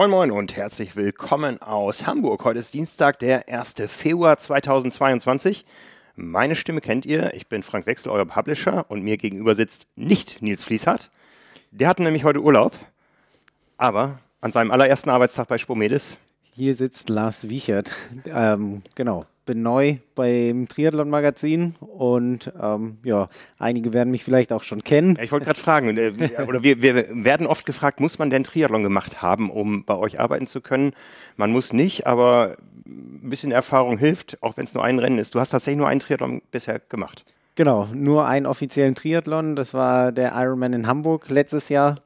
Moin Moin und herzlich willkommen aus Hamburg. Heute ist Dienstag, der 1. Februar 2022. Meine Stimme kennt ihr. Ich bin Frank Wechsel, euer Publisher und mir gegenüber sitzt nicht Nils Fließhardt. Der hat nämlich heute Urlaub, aber an seinem allerersten Arbeitstag bei Spomedis. Hier sitzt Lars Wiechert. Ähm, genau, bin neu beim Triathlon-Magazin und ähm, ja, einige werden mich vielleicht auch schon kennen. ich wollte gerade fragen, äh, oder wir, wir, werden oft gefragt, muss man denn Triathlon gemacht haben, um bei euch arbeiten zu können? Man muss nicht, aber ein bisschen Erfahrung hilft, auch wenn es nur ein Rennen ist. Du hast tatsächlich nur einen Triathlon bisher gemacht. Genau, nur einen offiziellen Triathlon. Das war der Ironman in Hamburg letztes Jahr.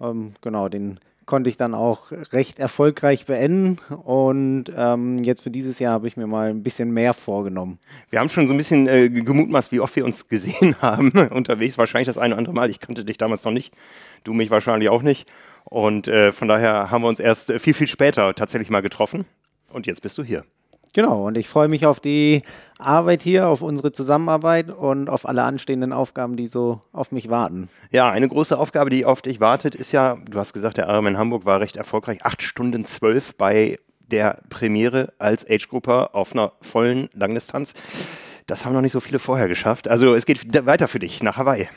Ähm, genau, den konnte ich dann auch recht erfolgreich beenden. Und ähm, jetzt für dieses Jahr habe ich mir mal ein bisschen mehr vorgenommen. Wir haben schon so ein bisschen äh, gemutmaßt, wie oft wir uns gesehen haben unterwegs. Wahrscheinlich das eine oder andere Mal. Ich kannte dich damals noch nicht. Du mich wahrscheinlich auch nicht. Und äh, von daher haben wir uns erst viel, viel später tatsächlich mal getroffen. Und jetzt bist du hier. Genau, und ich freue mich auf die Arbeit hier, auf unsere Zusammenarbeit und auf alle anstehenden Aufgaben, die so auf mich warten. Ja, eine große Aufgabe, die auf dich wartet, ist ja, du hast gesagt, der Ironman Hamburg war recht erfolgreich. Acht Stunden zwölf bei der Premiere als Age-Grupper auf einer vollen Langdistanz. Das haben noch nicht so viele vorher geschafft. Also es geht weiter für dich nach Hawaii.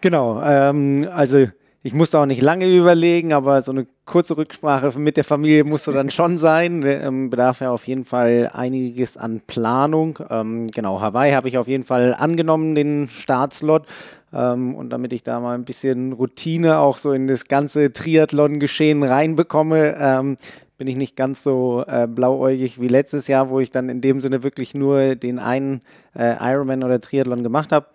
Genau, ähm, also ich musste auch nicht lange überlegen, aber so eine kurze Rücksprache mit der Familie musste dann schon sein. Ähm, bedarf ja auf jeden Fall einiges an Planung. Ähm, genau, Hawaii habe ich auf jeden Fall angenommen, den Startslot. Ähm, und damit ich da mal ein bisschen Routine auch so in das ganze Triathlon-Geschehen reinbekomme, ähm, bin ich nicht ganz so äh, blauäugig wie letztes Jahr, wo ich dann in dem Sinne wirklich nur den einen äh, Ironman oder Triathlon gemacht habe.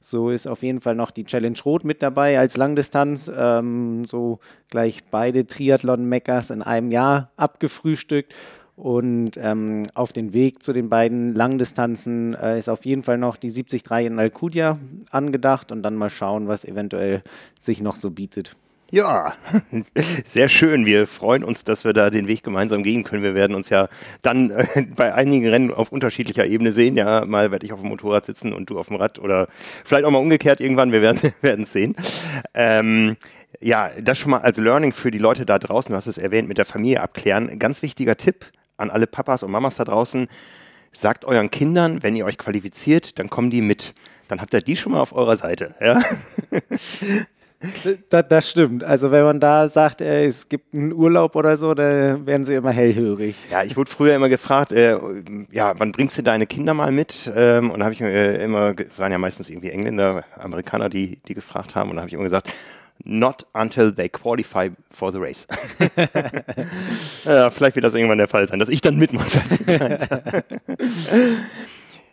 So ist auf jeden Fall noch die Challenge Rot mit dabei als Langdistanz. Ähm, so gleich beide Triathlon-Meckers in einem Jahr abgefrühstückt. Und ähm, auf den Weg zu den beiden Langdistanzen äh, ist auf jeden Fall noch die 73 in Alcudia angedacht und dann mal schauen, was eventuell sich noch so bietet. Ja, sehr schön. Wir freuen uns, dass wir da den Weg gemeinsam gehen können. Wir werden uns ja dann äh, bei einigen Rennen auf unterschiedlicher Ebene sehen. Ja, mal werde ich auf dem Motorrad sitzen und du auf dem Rad oder vielleicht auch mal umgekehrt irgendwann. Wir werden es sehen. Ähm, ja, das schon mal als Learning für die Leute da draußen. Du hast es erwähnt, mit der Familie abklären. Ganz wichtiger Tipp an alle Papas und Mamas da draußen. Sagt euren Kindern, wenn ihr euch qualifiziert, dann kommen die mit. Dann habt ihr die schon mal auf eurer Seite. Ja? Das, das, stimmt. Also wenn man da sagt, äh, es gibt einen Urlaub oder so, da werden sie immer hellhörig. Ja, ich wurde früher immer gefragt, äh, ja, wann bringst du deine Kinder mal mit? Ähm, und da habe ich mir äh, immer, waren ja meistens irgendwie Engländer, Amerikaner, die, die gefragt haben. Und da habe ich immer gesagt, not until they qualify for the race. ja, vielleicht wird das irgendwann der Fall sein, dass ich dann mit muss.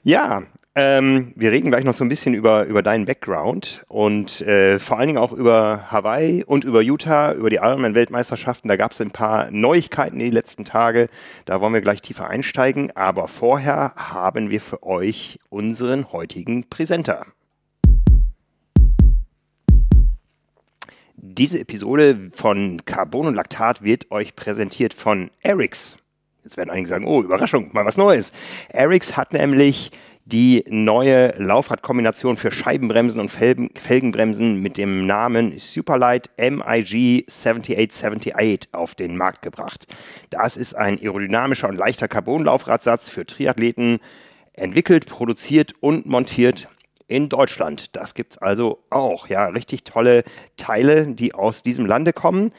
ja, ähm, wir reden gleich noch so ein bisschen über, über deinen Background und äh, vor allen Dingen auch über Hawaii und über Utah, über die Ironman-Weltmeisterschaften. Da gab es ein paar Neuigkeiten in die letzten Tage. Da wollen wir gleich tiefer einsteigen. Aber vorher haben wir für euch unseren heutigen Präsenter. Diese Episode von Carbon und Laktat wird euch präsentiert von Erics. Jetzt werden einige sagen, oh, Überraschung, mal was Neues. Erics hat nämlich die neue Laufradkombination für Scheibenbremsen und Felgenbremsen mit dem Namen Superlight MIG 7878 auf den Markt gebracht. Das ist ein aerodynamischer und leichter Carbon-Laufradsatz für Triathleten, entwickelt, produziert und montiert in Deutschland. Das gibt es also auch. Ja, richtig tolle Teile, die aus diesem Lande kommen.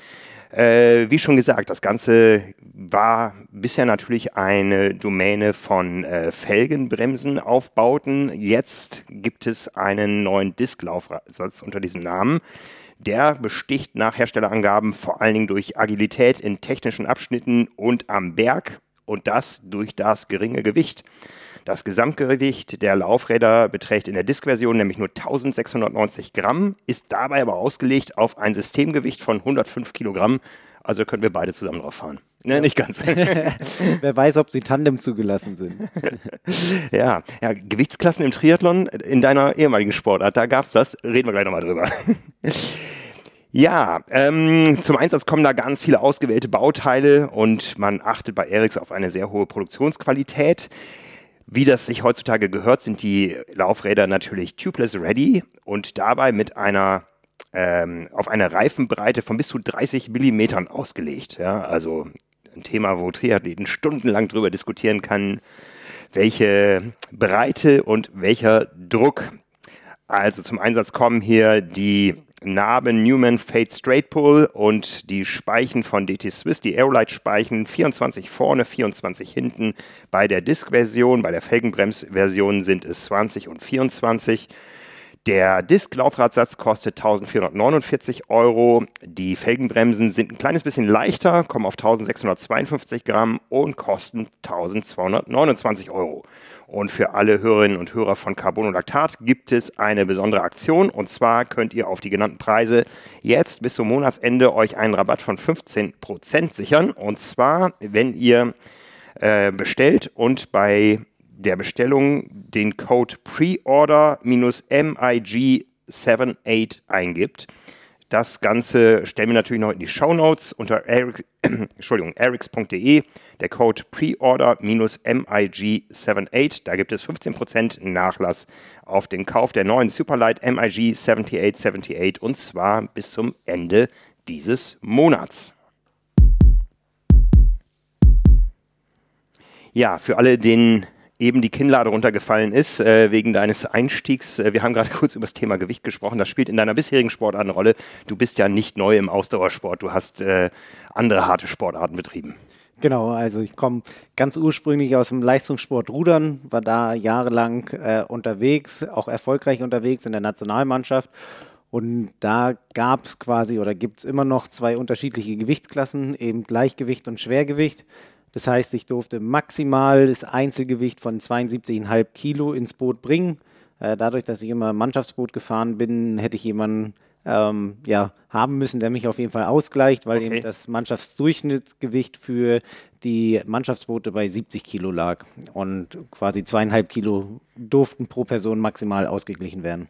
Äh, wie schon gesagt, das Ganze war bisher natürlich eine Domäne von äh, Felgenbremsenaufbauten. Jetzt gibt es einen neuen Disklaufsatz unter diesem Namen. Der besticht nach Herstellerangaben vor allen Dingen durch Agilität in technischen Abschnitten und am Berg und das durch das geringe Gewicht. Das Gesamtgewicht der Laufräder beträgt in der Disk-Version nämlich nur 1690 Gramm, ist dabei aber ausgelegt auf ein Systemgewicht von 105 Kilogramm. Also können wir beide zusammen drauf fahren. Ne, ja. nicht ganz. Wer weiß, ob sie Tandem zugelassen sind. ja. ja, Gewichtsklassen im Triathlon in deiner ehemaligen Sportart, da gab es das. Reden wir gleich nochmal drüber. Ja, ähm, zum Einsatz kommen da ganz viele ausgewählte Bauteile und man achtet bei Erics auf eine sehr hohe Produktionsqualität. Wie das sich heutzutage gehört, sind die Laufräder natürlich tubeless ready und dabei mit einer ähm, auf eine Reifenbreite von bis zu 30 Millimetern ausgelegt. Ja? Also ein Thema, wo Triathleten stundenlang drüber diskutieren kann, welche Breite und welcher Druck. Also zum Einsatz kommen hier die Narben Newman Fade Straight Pull und die Speichen von DT Swiss, die Aerolite Speichen, 24 vorne, 24 hinten. Bei der Disk-Version, bei der Felgenbrems-Version sind es 20 und 24. Der Disk-Laufradsatz kostet 1449 Euro. Die Felgenbremsen sind ein kleines bisschen leichter, kommen auf 1652 Gramm und kosten 1229 Euro. Und für alle Hörerinnen und Hörer von Carbon und Lactat gibt es eine besondere Aktion. Und zwar könnt ihr auf die genannten Preise jetzt bis zum Monatsende euch einen Rabatt von 15% sichern. Und zwar, wenn ihr äh, bestellt und bei der Bestellung den Code Preorder-MIG78 eingibt. Das Ganze stellen wir natürlich noch in die Show Notes unter Eric, Entschuldigung, erics.de. Der Code Preorder-MIG78. Da gibt es 15% Nachlass auf den Kauf der neuen Superlight MIG 7878 und zwar bis zum Ende dieses Monats. Ja, für alle, denen eben die Kinnlade runtergefallen ist äh, wegen deines Einstiegs. Äh, wir haben gerade kurz über das Thema Gewicht gesprochen. Das spielt in deiner bisherigen Sportart eine Rolle. Du bist ja nicht neu im Ausdauersport. Du hast äh, andere harte Sportarten betrieben. Genau, also ich komme ganz ursprünglich aus dem Leistungssport Rudern, war da jahrelang äh, unterwegs, auch erfolgreich unterwegs in der Nationalmannschaft. Und da gab es quasi oder gibt es immer noch zwei unterschiedliche Gewichtsklassen, eben Gleichgewicht und Schwergewicht. Das heißt, ich durfte maximal das Einzelgewicht von 72,5 Kilo ins Boot bringen. Äh, dadurch, dass ich immer Mannschaftsboot gefahren bin, hätte ich jemanden ähm, ja, haben müssen, der mich auf jeden Fall ausgleicht, weil okay. eben das Mannschaftsdurchschnittsgewicht für die Mannschaftsboote bei 70 Kilo lag. Und quasi zweieinhalb Kilo durften pro Person maximal ausgeglichen werden.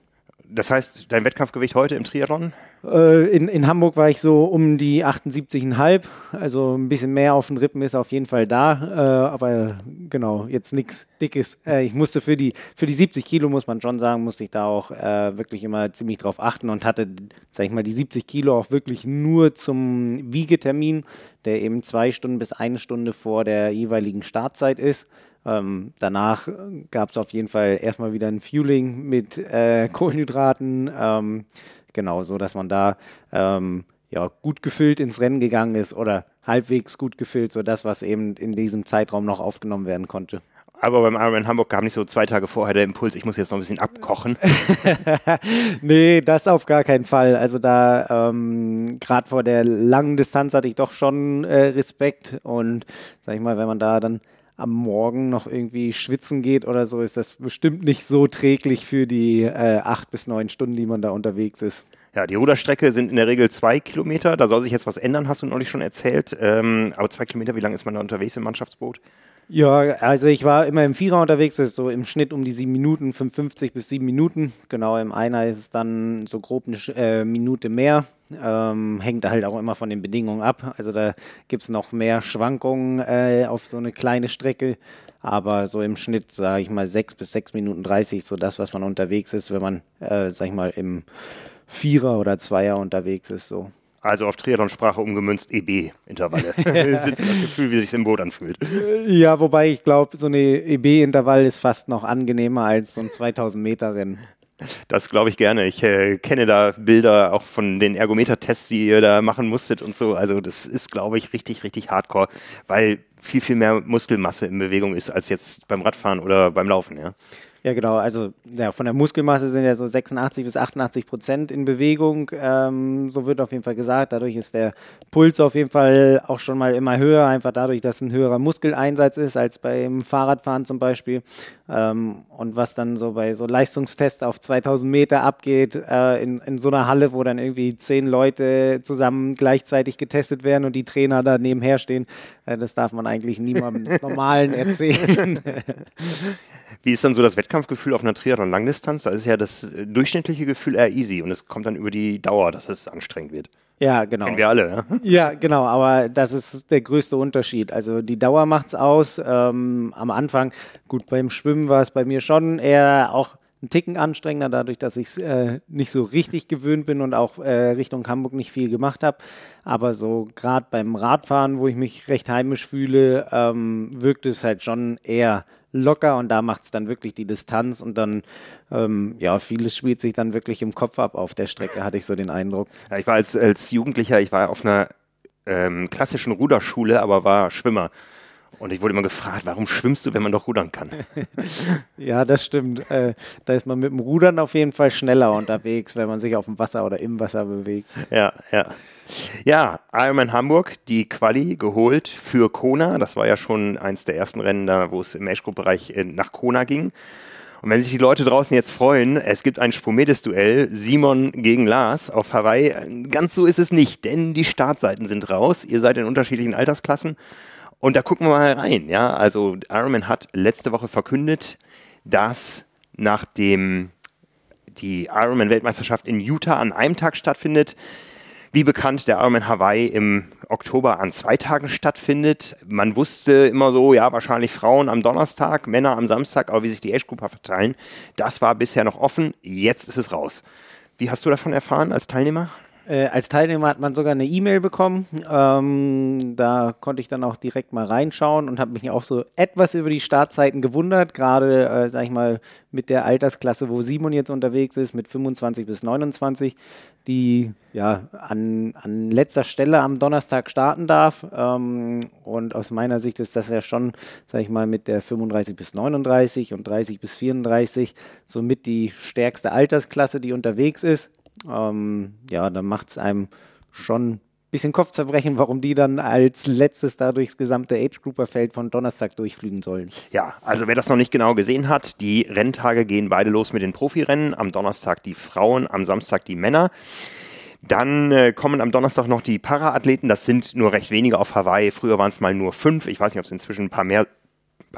Das heißt, dein Wettkampfgewicht heute im Triathlon? Äh, in, in Hamburg war ich so um die 78,5. Also ein bisschen mehr auf den Rippen ist auf jeden Fall da. Äh, aber genau, jetzt nichts Dickes. Äh, ich musste für die, für die 70 Kilo, muss man schon sagen, musste ich da auch wirklich immer ziemlich drauf achten und hatte, sag ich mal, die 70 Kilo auch wirklich nur zum Wiegetermin, der eben zwei Stunden bis eine Stunde vor der jeweiligen Startzeit ist. Ähm, danach gab es auf jeden Fall erstmal wieder ein Fueling mit äh, Kohlenhydraten. Ähm, genau, so dass man da ähm, ja, gut gefüllt ins Rennen gegangen ist oder halbwegs gut gefüllt, so das, was eben in diesem Zeitraum noch aufgenommen werden konnte. Aber beim Ironman Hamburg kam nicht so zwei Tage vorher der Impuls, ich muss jetzt noch ein bisschen abkochen. nee, das auf gar keinen Fall. Also da, ähm, gerade vor der langen Distanz hatte ich doch schon äh, Respekt und sag ich mal, wenn man da dann am Morgen noch irgendwie schwitzen geht oder so, ist das bestimmt nicht so träglich für die äh, acht bis neun Stunden, die man da unterwegs ist. Ja, die Ruderstrecke sind in der Regel zwei Kilometer. Da soll sich jetzt was ändern, hast du neulich schon erzählt. Ähm, aber zwei Kilometer, wie lange ist man da unterwegs im Mannschaftsboot? Ja, also ich war immer im Vierer unterwegs, das ist so im Schnitt um die sieben Minuten, 55 bis sieben Minuten. Genau, im Einer ist es dann so grob eine äh, Minute mehr. Ähm, hängt halt auch immer von den Bedingungen ab. Also da gibt es noch mehr Schwankungen äh, auf so eine kleine Strecke. Aber so im Schnitt, sage ich mal, sechs bis sechs Minuten 30, so das, was man unterwegs ist, wenn man, äh, sag ich mal, im Vierer oder Zweier unterwegs ist. So. Also auf Triathlon-Sprache umgemünzt EB-Intervalle. das ist das Gefühl, wie sich im Boot anfühlt. Ja, wobei ich glaube, so eine EB-Intervall ist fast noch angenehmer als so ein 2000-Meter-Rennen. Das glaube ich gerne. Ich äh, kenne da Bilder auch von den Ergometer-Tests, die ihr da machen musstet und so. Also das ist, glaube ich, richtig, richtig hardcore, weil viel, viel mehr Muskelmasse in Bewegung ist als jetzt beim Radfahren oder beim Laufen, ja. Ja, genau. Also ja, von der Muskelmasse sind ja so 86 bis 88 Prozent in Bewegung. Ähm, so wird auf jeden Fall gesagt. Dadurch ist der Puls auf jeden Fall auch schon mal immer höher, einfach dadurch, dass ein höherer Muskeleinsatz ist als beim Fahrradfahren zum Beispiel. Ähm, und was dann so bei so Leistungstests auf 2000 Meter abgeht, äh, in, in so einer Halle, wo dann irgendwie zehn Leute zusammen gleichzeitig getestet werden und die Trainer da nebenher stehen, äh, das darf man eigentlich niemandem Normalen erzählen. Wie ist dann so das Wettkampfgefühl auf einer Triathlon-Langdistanz? Da ist ja das äh, durchschnittliche Gefühl eher easy und es kommt dann über die Dauer, dass es anstrengend wird. Ja, genau. Kennen wir alle, ne? Ja, genau, aber das ist der größte Unterschied. Also die Dauer macht es aus. Ähm, am Anfang, gut, beim Schwimmen war es bei mir schon eher auch ein Ticken anstrengender, dadurch, dass ich es äh, nicht so richtig gewöhnt bin und auch äh, Richtung Hamburg nicht viel gemacht habe. Aber so gerade beim Radfahren, wo ich mich recht heimisch fühle, ähm, wirkt es halt schon eher locker und da macht es dann wirklich die Distanz und dann, ähm, ja, vieles spielt sich dann wirklich im Kopf ab auf der Strecke, hatte ich so den Eindruck. Ja, ich war als, als Jugendlicher, ich war auf einer ähm, klassischen Ruderschule, aber war Schwimmer. Und ich wurde immer gefragt, warum schwimmst du, wenn man doch rudern kann? ja, das stimmt. Äh, da ist man mit dem Rudern auf jeden Fall schneller unterwegs, wenn man sich auf dem Wasser oder im Wasser bewegt. Ja, ja. Ja, Ironman Hamburg, die Quali geholt für Kona. Das war ja schon eins der ersten Rennen da, wo es im Age-Group-Bereich äh, nach Kona ging. Und wenn sich die Leute draußen jetzt freuen, es gibt ein Spomedes-Duell, Simon gegen Lars auf Hawaii. Ganz so ist es nicht, denn die Startseiten sind raus. Ihr seid in unterschiedlichen Altersklassen. Und da gucken wir mal rein. Ja, also Ironman hat letzte Woche verkündet, dass nachdem die Ironman-Weltmeisterschaft in Utah an einem Tag stattfindet, wie bekannt der Ironman Hawaii im Oktober an zwei Tagen stattfindet. Man wusste immer so, ja, wahrscheinlich Frauen am Donnerstag, Männer am Samstag, aber wie sich die Age-Grupper verteilen, das war bisher noch offen. Jetzt ist es raus. Wie hast du davon erfahren als Teilnehmer? Äh, als Teilnehmer hat man sogar eine E-Mail bekommen. Ähm, da konnte ich dann auch direkt mal reinschauen und habe mich auch so etwas über die Startzeiten gewundert, gerade, äh, sag ich mal, mit der Altersklasse, wo Simon jetzt unterwegs ist, mit 25 bis 29, die ja an, an letzter Stelle am Donnerstag starten darf. Ähm, und aus meiner Sicht ist das ja schon, sag ich mal, mit der 35 bis 39 und 30 bis 34 somit die stärkste Altersklasse, die unterwegs ist ähm, ja, dann macht es einem schon ein bisschen Kopfzerbrechen, warum die dann als letztes da durchs gesamte Age-Grouper-Feld von Donnerstag durchfliegen sollen. Ja, also wer das noch nicht genau gesehen hat, die Renntage gehen beide los mit den Profirennen. Am Donnerstag die Frauen, am Samstag die Männer. Dann äh, kommen am Donnerstag noch die Paraathleten. Das sind nur recht wenige auf Hawaii. Früher waren es mal nur fünf. Ich weiß nicht, ob es inzwischen ein paar mehr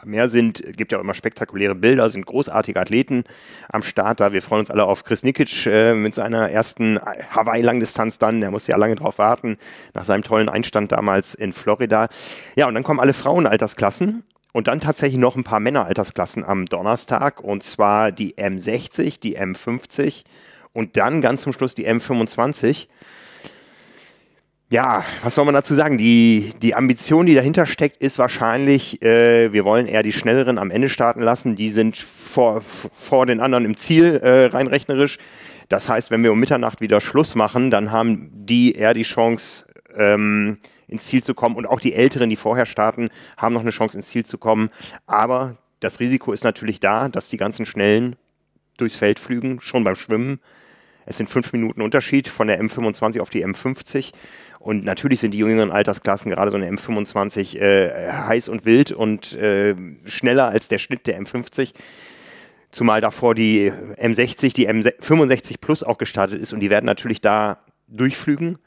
mehr sind, gibt ja auch immer spektakuläre Bilder, sind großartige Athleten am Start da. Wir freuen uns alle auf Chris Nikic äh, mit seiner ersten Hawaii-Langdistanz dann. Der musste ja lange drauf warten, nach seinem tollen Einstand damals in Florida. Ja, und dann kommen alle Frauenaltersklassen. Und dann tatsächlich noch ein paar Männeraltersklassen am Donnerstag, und zwar die M60, die M50 und dann ganz zum Schluss die M25 ja, was soll man dazu sagen? Die, die Ambition, die dahinter steckt, ist wahrscheinlich, äh, wir wollen eher die Schnelleren am Ende starten lassen. Die sind vor, vor den anderen im Ziel, äh, rein rechnerisch. Das heißt, wenn wir um Mitternacht wieder Schluss machen, dann haben die eher die Chance, ähm, ins Ziel zu kommen. Und auch die Älteren, die vorher starten, haben noch eine Chance, ins Ziel zu kommen. Aber das Risiko ist natürlich da, dass die ganzen Schnellen durchs Feld flügen, schon beim Schwimmen. Es sind fünf Minuten Unterschied von der M25 auf die M50. Und natürlich sind die jüngeren Altersklassen, gerade so eine M25, äh, heiß und wild und äh, schneller als der Schnitt der M50. Zumal davor die M60, die M65 Plus auch gestartet ist und die werden natürlich da durchflügen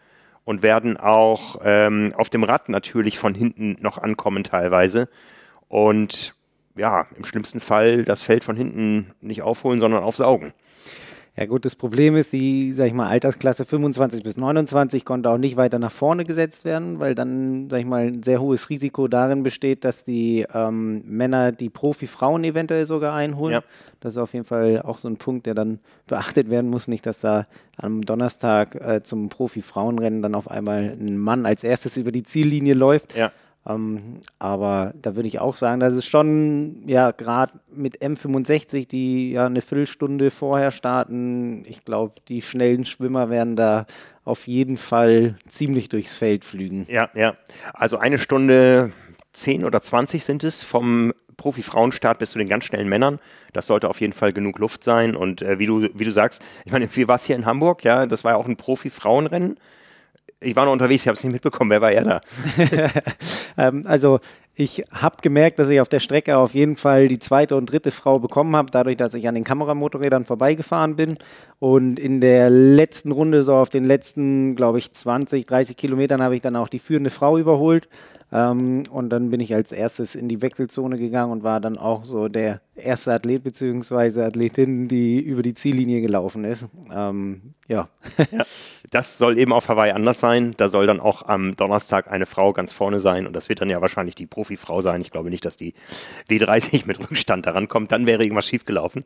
und werden auch ähm, auf dem Rad natürlich von hinten noch ankommen teilweise. Und ja, im schlimmsten Fall das Feld von hinten nicht aufholen, sondern aufsaugen. Ja gut, das Problem ist, die, sag ich mal, Altersklasse 25 bis 29 konnte auch nicht weiter nach vorne gesetzt werden, weil dann, sag ich mal, ein sehr hohes Risiko darin besteht, dass die ähm, Männer die Profi-Frauen eventuell sogar einholen. Ja. Das ist auf jeden Fall auch so ein Punkt, der dann beachtet werden muss. Nicht, dass da am Donnerstag äh, zum Profi-Frauenrennen dann auf einmal ein Mann als erstes über die Ziellinie läuft. Ja. Ähm, aber da würde ich auch sagen, dass es schon, ja, gerade mit M65, die ja eine Viertelstunde vorher starten, ich glaube, die schnellen Schwimmer werden da auf jeden Fall ziemlich durchs Feld flügen. Ja, ja. Also eine Stunde 10 oder 20 sind es vom Profi-Frauenstart bis zu den ganz schnellen Männern. Das sollte auf jeden Fall genug Luft sein. Und äh, wie, du, wie du sagst, ich meine, wie war es hier in Hamburg? Ja, das war ja auch ein Profi-Frauenrennen ich war noch unterwegs, ich habe es nicht mitbekommen. Wer war er da? ähm, also ich habe gemerkt, dass ich auf der Strecke auf jeden Fall die zweite und dritte Frau bekommen habe, dadurch, dass ich an den Kameramotorrädern vorbeigefahren bin. Und in der letzten Runde, so auf den letzten, glaube ich, 20, 30 Kilometern, habe ich dann auch die führende Frau überholt. Ähm, und dann bin ich als erstes in die Wechselzone gegangen und war dann auch so der erste Athlet bzw. Athletin, die über die Ziellinie gelaufen ist. Ähm, ja. ja. Das soll eben auf Hawaii anders sein. Da soll dann auch am Donnerstag eine Frau ganz vorne sein und das wird dann ja wahrscheinlich die Profifrau sein. Ich glaube nicht, dass die W30 mit Rückstand daran kommt. Dann wäre irgendwas schiefgelaufen.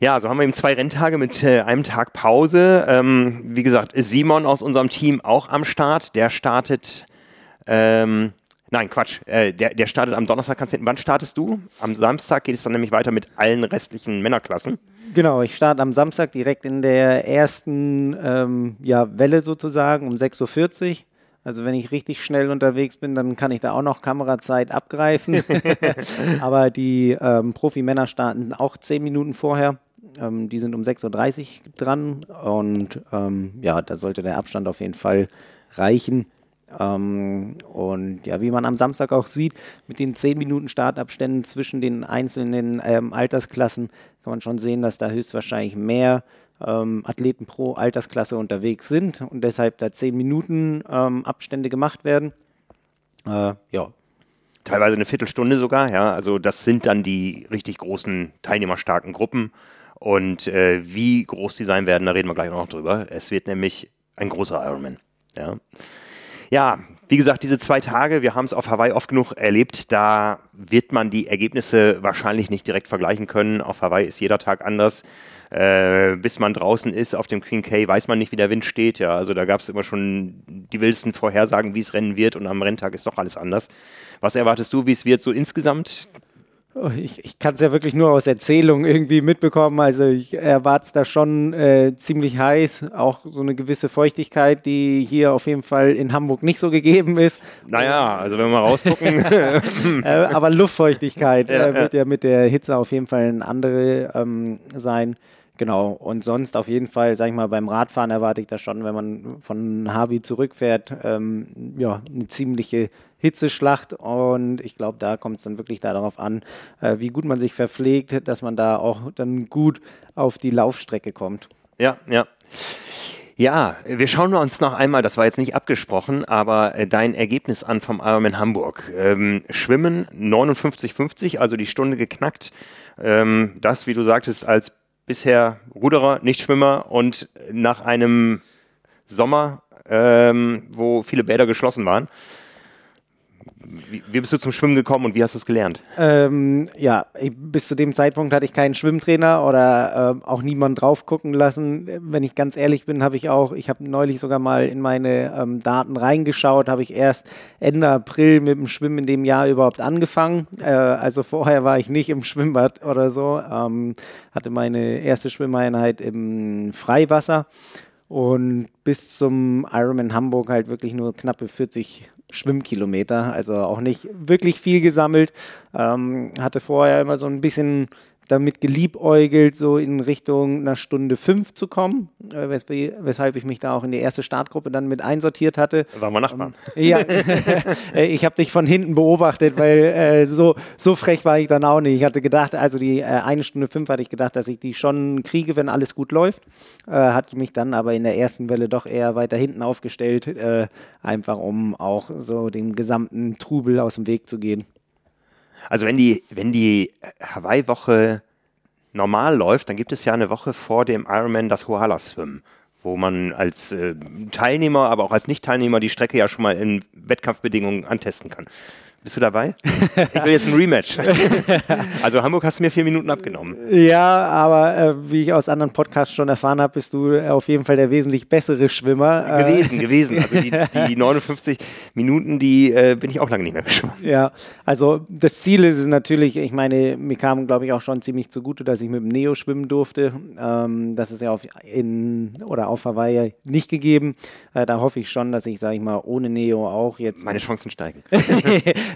Ja, so haben wir eben zwei Renntage mit äh, einem Tag Pause. Ähm, wie gesagt, Simon aus unserem Team auch am Start. Der startet, ähm, nein, Quatsch, äh, der, der startet am Donnerstag. Kannst du, wann startest du? Am Samstag geht es dann nämlich weiter mit allen restlichen Männerklassen. Genau, ich starte am Samstag direkt in der ersten ähm, ja, Welle sozusagen um 6.40 Uhr. Also wenn ich richtig schnell unterwegs bin, dann kann ich da auch noch Kamerazeit abgreifen. Aber die ähm, Profimänner starten auch zehn Minuten vorher. Ähm, die sind um 6.30 Uhr dran und ähm, ja, da sollte der Abstand auf jeden Fall reichen. Ähm, und ja, wie man am Samstag auch sieht, mit den 10 Minuten Startabständen zwischen den einzelnen ähm, Altersklassen kann man schon sehen, dass da höchstwahrscheinlich mehr ähm, Athleten pro Altersklasse unterwegs sind und deshalb da 10 Minuten ähm, Abstände gemacht werden. Äh, ja. Teilweise eine Viertelstunde sogar, ja. Also das sind dann die richtig großen, teilnehmerstarken Gruppen. Und äh, wie groß die sein werden, da reden wir gleich noch drüber. Es wird nämlich ein großer Ironman. Ja. Ja, wie gesagt, diese zwei Tage, wir haben es auf Hawaii oft genug erlebt, da wird man die Ergebnisse wahrscheinlich nicht direkt vergleichen können. Auf Hawaii ist jeder Tag anders. Äh, bis man draußen ist auf dem Queen K, weiß man nicht, wie der Wind steht. Ja, also da gab es immer schon die wildesten Vorhersagen, wie es rennen wird und am Renntag ist doch alles anders. Was erwartest du, wie es wird so insgesamt? Oh, ich, ich kann es ja wirklich nur aus Erzählungen irgendwie mitbekommen. Also ich erwarte es da schon äh, ziemlich heiß. Auch so eine gewisse Feuchtigkeit, die hier auf jeden Fall in Hamburg nicht so gegeben ist. Naja, also wenn wir mal rausgucken. äh, aber Luftfeuchtigkeit ja, äh, wird ja. ja mit der Hitze auf jeden Fall eine andere ähm, sein. Genau, und sonst auf jeden Fall, sag ich mal, beim Radfahren erwarte ich das schon, wenn man von Harvey zurückfährt, ähm, ja, eine ziemliche Hitzeschlacht und ich glaube, da kommt es dann wirklich darauf an, äh, wie gut man sich verpflegt, dass man da auch dann gut auf die Laufstrecke kommt. Ja, ja. Ja, wir schauen uns noch einmal, das war jetzt nicht abgesprochen, aber äh, dein Ergebnis an vom Ironman Hamburg. Ähm, Schwimmen 59,50, also die Stunde geknackt. Ähm, das, wie du sagtest, als bisher Ruderer, nicht Schwimmer und nach einem Sommer, ähm, wo viele Bäder geschlossen waren, wie, wie, bist du zum Schwimmen gekommen und wie hast du es gelernt? Ähm, ja, ich, bis zu dem Zeitpunkt hatte ich keinen Schwimmtrainer oder äh, auch niemanden drauf gucken lassen. Wenn ich ganz ehrlich bin, habe ich auch, ich habe neulich sogar mal in meine ähm, Daten reingeschaut, habe ich erst Ende April mit dem Schwimmen in dem Jahr überhaupt angefangen. Äh, also vorher war ich nicht im Schwimmbad oder so. Ähm, hatte meine erste Schwimmeinheit im Freiwasser und bis zum Ironman Hamburg halt wirklich nur knappe 40 Schwimmkilometer, also auch nicht wirklich viel gesammelt. Ähm, hatte vorher immer so ein bisschen damit geliebäugelt, so in Richtung einer Stunde fünf zu kommen, äh, wes weshalb ich mich da auch in die erste Startgruppe dann mit einsortiert hatte. Waren wir Nachbarn. Ähm, ja, äh, ich habe dich von hinten beobachtet, weil äh, so, so frech war ich dann auch nicht. Ich hatte gedacht, also die äh, eine Stunde fünf hatte ich gedacht, dass ich die schon kriege, wenn alles gut läuft. Äh, hatte mich dann aber in der ersten Welle doch eher weiter hinten aufgestellt, äh, einfach um auch so dem gesamten Trubel aus dem Weg zu gehen. Also wenn die, wenn die Hawaii-Woche normal läuft, dann gibt es ja eine Woche vor dem Ironman das Hoala Swim, wo man als äh, Teilnehmer, aber auch als Nicht-Teilnehmer die Strecke ja schon mal in Wettkampfbedingungen antesten kann. Bist du dabei? Ich will jetzt ein Rematch. also Hamburg hast du mir vier Minuten abgenommen. Ja, aber äh, wie ich aus anderen Podcasts schon erfahren habe, bist du auf jeden Fall der wesentlich bessere Schwimmer. Äh, gewesen, gewesen. Also die, die 59 Minuten, die äh, bin ich auch lange nicht mehr geschwommen. Ja, also das Ziel ist es natürlich, ich meine, mir kam, glaube ich, auch schon ziemlich zugute, dass ich mit dem Neo schwimmen durfte. Ähm, das ist ja auf, in, oder auf Hawaii nicht gegeben. Äh, da hoffe ich schon, dass ich, sage ich mal, ohne Neo auch jetzt... Meine Chancen steigen.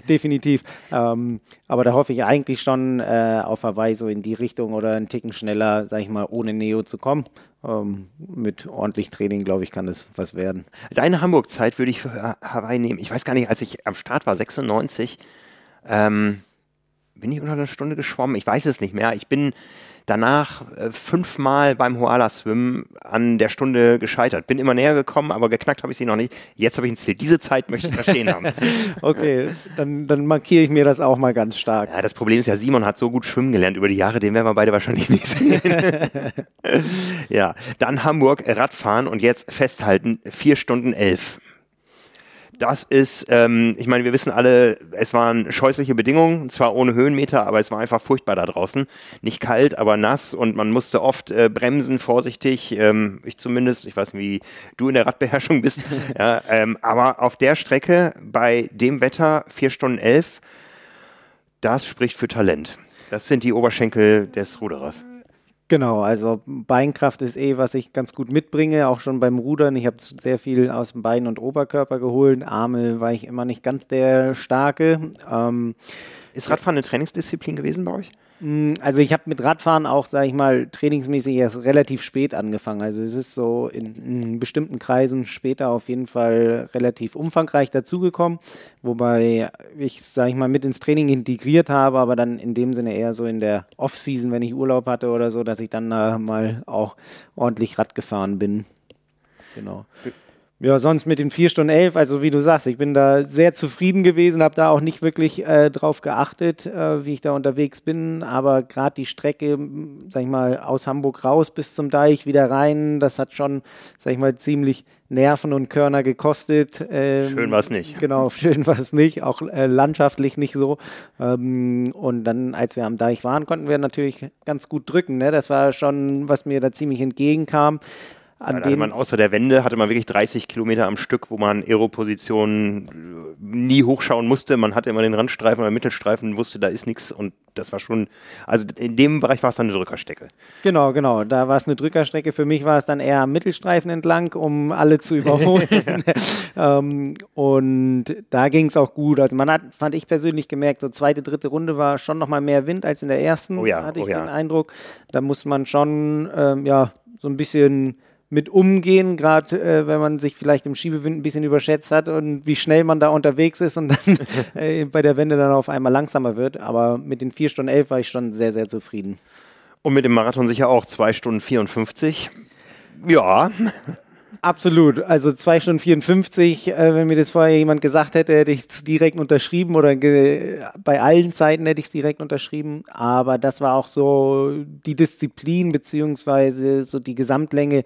definitiv. Ähm, aber da hoffe ich eigentlich schon äh, auf Hawaii so in die Richtung oder einen Ticken schneller, sag ich mal, ohne Neo zu kommen. Ähm, mit ordentlich Training, glaube ich, kann das was werden. Deine Hamburg-Zeit würde ich für Hawaii nehmen. Ich weiß gar nicht, als ich am Start war, 96, ähm, bin ich unter einer Stunde geschwommen. Ich weiß es nicht mehr. Ich bin danach äh, fünfmal beim Hoala-Swimmen an der Stunde gescheitert. Bin immer näher gekommen, aber geknackt habe ich sie noch nicht. Jetzt habe ich ein Ziel. Diese Zeit möchte ich verstehen haben. okay, dann, dann markiere ich mir das auch mal ganz stark. Ja, das Problem ist ja, Simon hat so gut schwimmen gelernt über die Jahre, den werden wir beide wahrscheinlich nicht sehen. ja, dann Hamburg Radfahren und jetzt festhalten, vier Stunden elf. Das ist, ähm, ich meine, wir wissen alle, es waren scheußliche Bedingungen, zwar ohne Höhenmeter, aber es war einfach furchtbar da draußen. Nicht kalt, aber nass und man musste oft äh, bremsen, vorsichtig. Ähm, ich zumindest, ich weiß nicht, wie du in der Radbeherrschung bist. ja, ähm, aber auf der Strecke bei dem Wetter vier Stunden elf, das spricht für Talent. Das sind die Oberschenkel des Ruderers. Genau, also Beinkraft ist eh, was ich ganz gut mitbringe, auch schon beim Rudern. Ich habe sehr viel aus dem Bein und Oberkörper geholt. Arme war ich immer nicht ganz der Starke. Ähm, ist Radfahren eine Trainingsdisziplin gewesen bei euch? Mm, also ich habe mit Radfahren auch, sage ich mal, trainingsmäßig erst relativ spät angefangen. Also es ist so in, in bestimmten Kreisen später auf jeden Fall relativ umfangreich dazugekommen, wobei ich, sage ich mal, mit ins Training integriert habe, aber dann in dem Sinne eher so in der Off-Season, wenn ich Urlaub hatte oder so, dass ich dann äh, mal auch ordentlich Rad gefahren bin. Genau. Ja, sonst mit den 4 Stunden 11, also wie du sagst, ich bin da sehr zufrieden gewesen, habe da auch nicht wirklich äh, drauf geachtet, äh, wie ich da unterwegs bin, aber gerade die Strecke, sag ich mal, aus Hamburg raus bis zum Deich wieder rein, das hat schon, sag ich mal, ziemlich Nerven und Körner gekostet. Ähm, schön war es nicht. Genau, schön war es nicht, auch äh, landschaftlich nicht so. Ähm, und dann, als wir am Deich waren, konnten wir natürlich ganz gut drücken. Ne? Das war schon, was mir da ziemlich entgegenkam an ja, man außer der Wende hatte man wirklich 30 Kilometer am Stück, wo man Aeropositionen äh, nie hochschauen musste. Man hatte immer den Randstreifen oder Mittelstreifen, wusste, da ist nichts und das war schon, also in dem Bereich war es dann eine Drückerstrecke. Genau, genau. Da war es eine Drückerstrecke. Für mich war es dann eher am Mittelstreifen entlang, um alle zu überholen. ähm, und da ging es auch gut. Also man hat, fand ich persönlich gemerkt, so zweite, dritte Runde war schon nochmal mehr Wind als in der ersten, oh ja, hatte ich oh ja. den Eindruck. Da muss man schon, ähm, ja, so ein bisschen mit umgehen, gerade äh, wenn man sich vielleicht im Schiebewind ein bisschen überschätzt hat und wie schnell man da unterwegs ist und dann äh, bei der Wende dann auf einmal langsamer wird. Aber mit den 4 Stunden 11 war ich schon sehr, sehr zufrieden. Und mit dem Marathon sicher auch 2 Stunden 54. Ja. Absolut. Also 2 Stunden 54, äh, wenn mir das vorher jemand gesagt hätte, hätte ich es direkt unterschrieben oder bei allen Zeiten hätte ich es direkt unterschrieben. Aber das war auch so die Disziplin beziehungsweise so die Gesamtlänge,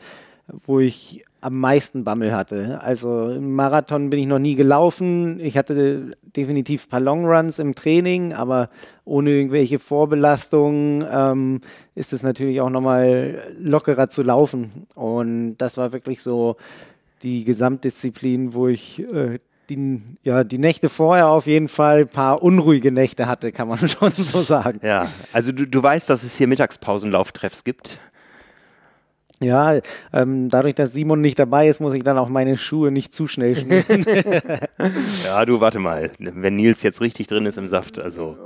wo ich am meisten Bammel hatte. Also im Marathon bin ich noch nie gelaufen. Ich hatte definitiv ein paar Longruns im Training, aber ohne irgendwelche Vorbelastungen ähm, ist es natürlich auch nochmal lockerer zu laufen. Und das war wirklich so die Gesamtdisziplin, wo ich äh, die, ja, die Nächte vorher auf jeden Fall ein paar unruhige Nächte hatte, kann man schon so sagen. Ja, also du, du weißt, dass es hier Mittagspausenlauftreffs gibt. Ja, ähm, dadurch, dass Simon nicht dabei ist, muss ich dann auch meine Schuhe nicht zu schnell schmieren. ja, du warte mal, wenn Nils jetzt richtig drin ist im Saft, also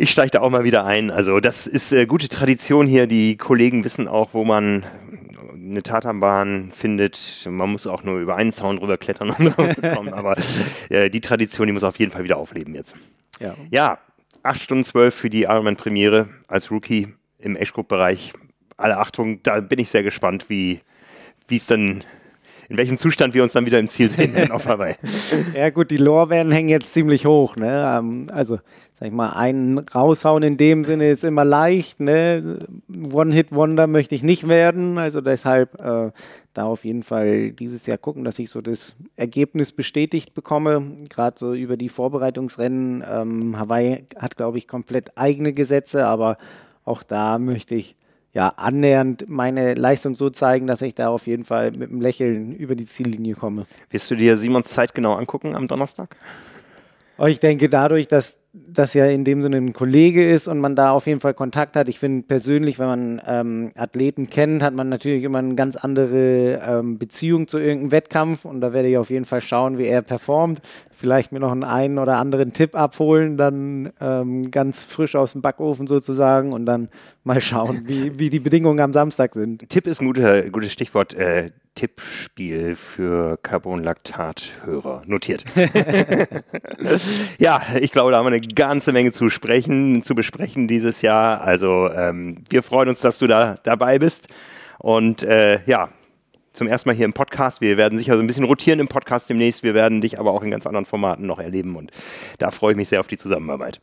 ich steige da auch mal wieder ein. Also das ist äh, gute Tradition hier. Die Kollegen wissen auch, wo man eine Tatanbahn findet. Man muss auch nur über einen Zaun drüber klettern, um drauf zu kommen. Aber äh, die Tradition, die muss auf jeden Fall wieder aufleben jetzt. Ja, ja 8 Stunden 12 für die Ironman-Premiere als Rookie im Age-Group-Bereich alle Achtung, da bin ich sehr gespannt, wie es dann in welchem Zustand wir uns dann wieder im Ziel sehen auf Hawaii. ja gut, die Lorbeeren hängen jetzt ziemlich hoch. Ne? Ähm, also, sag ich mal, einen raushauen in dem Sinne ist immer leicht. Ne? One-Hit-Wonder möchte ich nicht werden. Also deshalb äh, da auf jeden Fall dieses Jahr gucken, dass ich so das Ergebnis bestätigt bekomme. Gerade so über die Vorbereitungsrennen. Ähm, Hawaii hat, glaube ich, komplett eigene Gesetze, aber auch da möchte ich ja, annähernd meine Leistung so zeigen, dass ich da auf jeden Fall mit einem Lächeln über die Ziellinie komme. Wirst du dir Simons Zeit genau angucken am Donnerstag? Ich denke, dadurch, dass das ja in dem Sinne ein Kollege ist und man da auf jeden Fall Kontakt hat. Ich finde persönlich, wenn man ähm, Athleten kennt, hat man natürlich immer eine ganz andere ähm, Beziehung zu irgendeinem Wettkampf und da werde ich auf jeden Fall schauen, wie er performt. Vielleicht mir noch einen, einen oder anderen Tipp abholen, dann ähm, ganz frisch aus dem Backofen sozusagen und dann mal schauen, wie, wie die Bedingungen am Samstag sind. Tipp ist ein guter, gutes Stichwort. Äh, Tippspiel für Carbonlaktat-Hörer. Notiert. ja, ich glaube, da haben wir eine ganze Menge zu sprechen, zu besprechen dieses Jahr. Also ähm, wir freuen uns, dass du da dabei bist. Und äh, ja, zum ersten Mal hier im Podcast. Wir werden sicher so ein bisschen rotieren im Podcast demnächst. Wir werden dich aber auch in ganz anderen Formaten noch erleben. Und da freue ich mich sehr auf die Zusammenarbeit.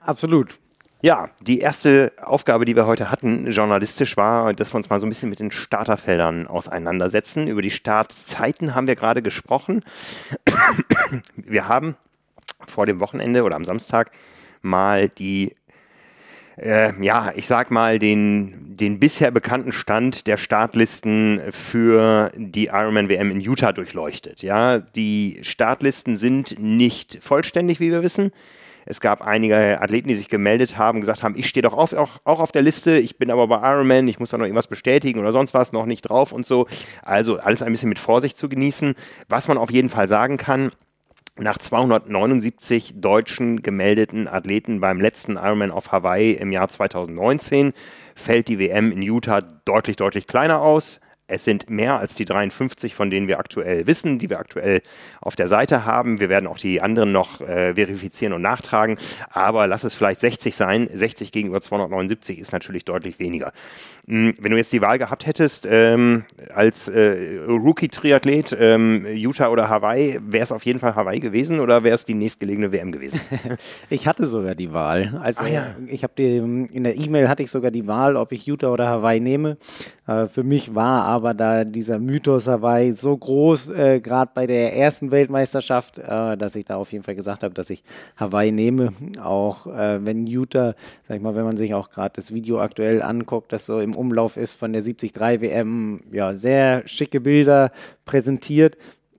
Absolut. Ja, die erste Aufgabe, die wir heute hatten, journalistisch, war, dass wir uns mal so ein bisschen mit den Starterfeldern auseinandersetzen. Über die Startzeiten haben wir gerade gesprochen. Wir haben vor dem Wochenende oder am Samstag mal die äh, ja, ich sag mal, den, den bisher bekannten Stand der Startlisten für die Ironman WM in Utah durchleuchtet. Ja, die Startlisten sind nicht vollständig, wie wir wissen. Es gab einige Athleten, die sich gemeldet haben, gesagt haben, ich stehe doch auf, auch, auch auf der Liste, ich bin aber bei Ironman, ich muss da noch irgendwas bestätigen oder sonst was, noch nicht drauf und so. Also alles ein bisschen mit Vorsicht zu genießen. Was man auf jeden Fall sagen kann, nach 279 deutschen gemeldeten Athleten beim letzten Ironman auf Hawaii im Jahr 2019 fällt die WM in Utah deutlich, deutlich kleiner aus. Es sind mehr als die 53, von denen wir aktuell wissen, die wir aktuell auf der Seite haben. Wir werden auch die anderen noch äh, verifizieren und nachtragen. Aber lass es vielleicht 60 sein. 60 gegenüber 279 ist natürlich deutlich weniger. Hm, wenn du jetzt die Wahl gehabt hättest, ähm, als äh, Rookie-Triathlet, ähm, Utah oder Hawaii, wäre es auf jeden Fall Hawaii gewesen oder wäre es die nächstgelegene WM gewesen? ich hatte sogar die Wahl. Also ah, ja. ich habe in der E-Mail hatte ich sogar die Wahl, ob ich Utah oder Hawaii nehme. Äh, für mich war aber da dieser Mythos Hawaii so groß, äh, gerade bei der ersten Weltmeisterschaft, äh, dass ich da auf jeden Fall gesagt habe, dass ich Hawaii nehme. Auch äh, wenn Utah, sag ich mal, wenn man sich auch gerade das Video aktuell anguckt, das so im Umlauf ist von der 73 WM, ja, sehr schicke Bilder präsentiert.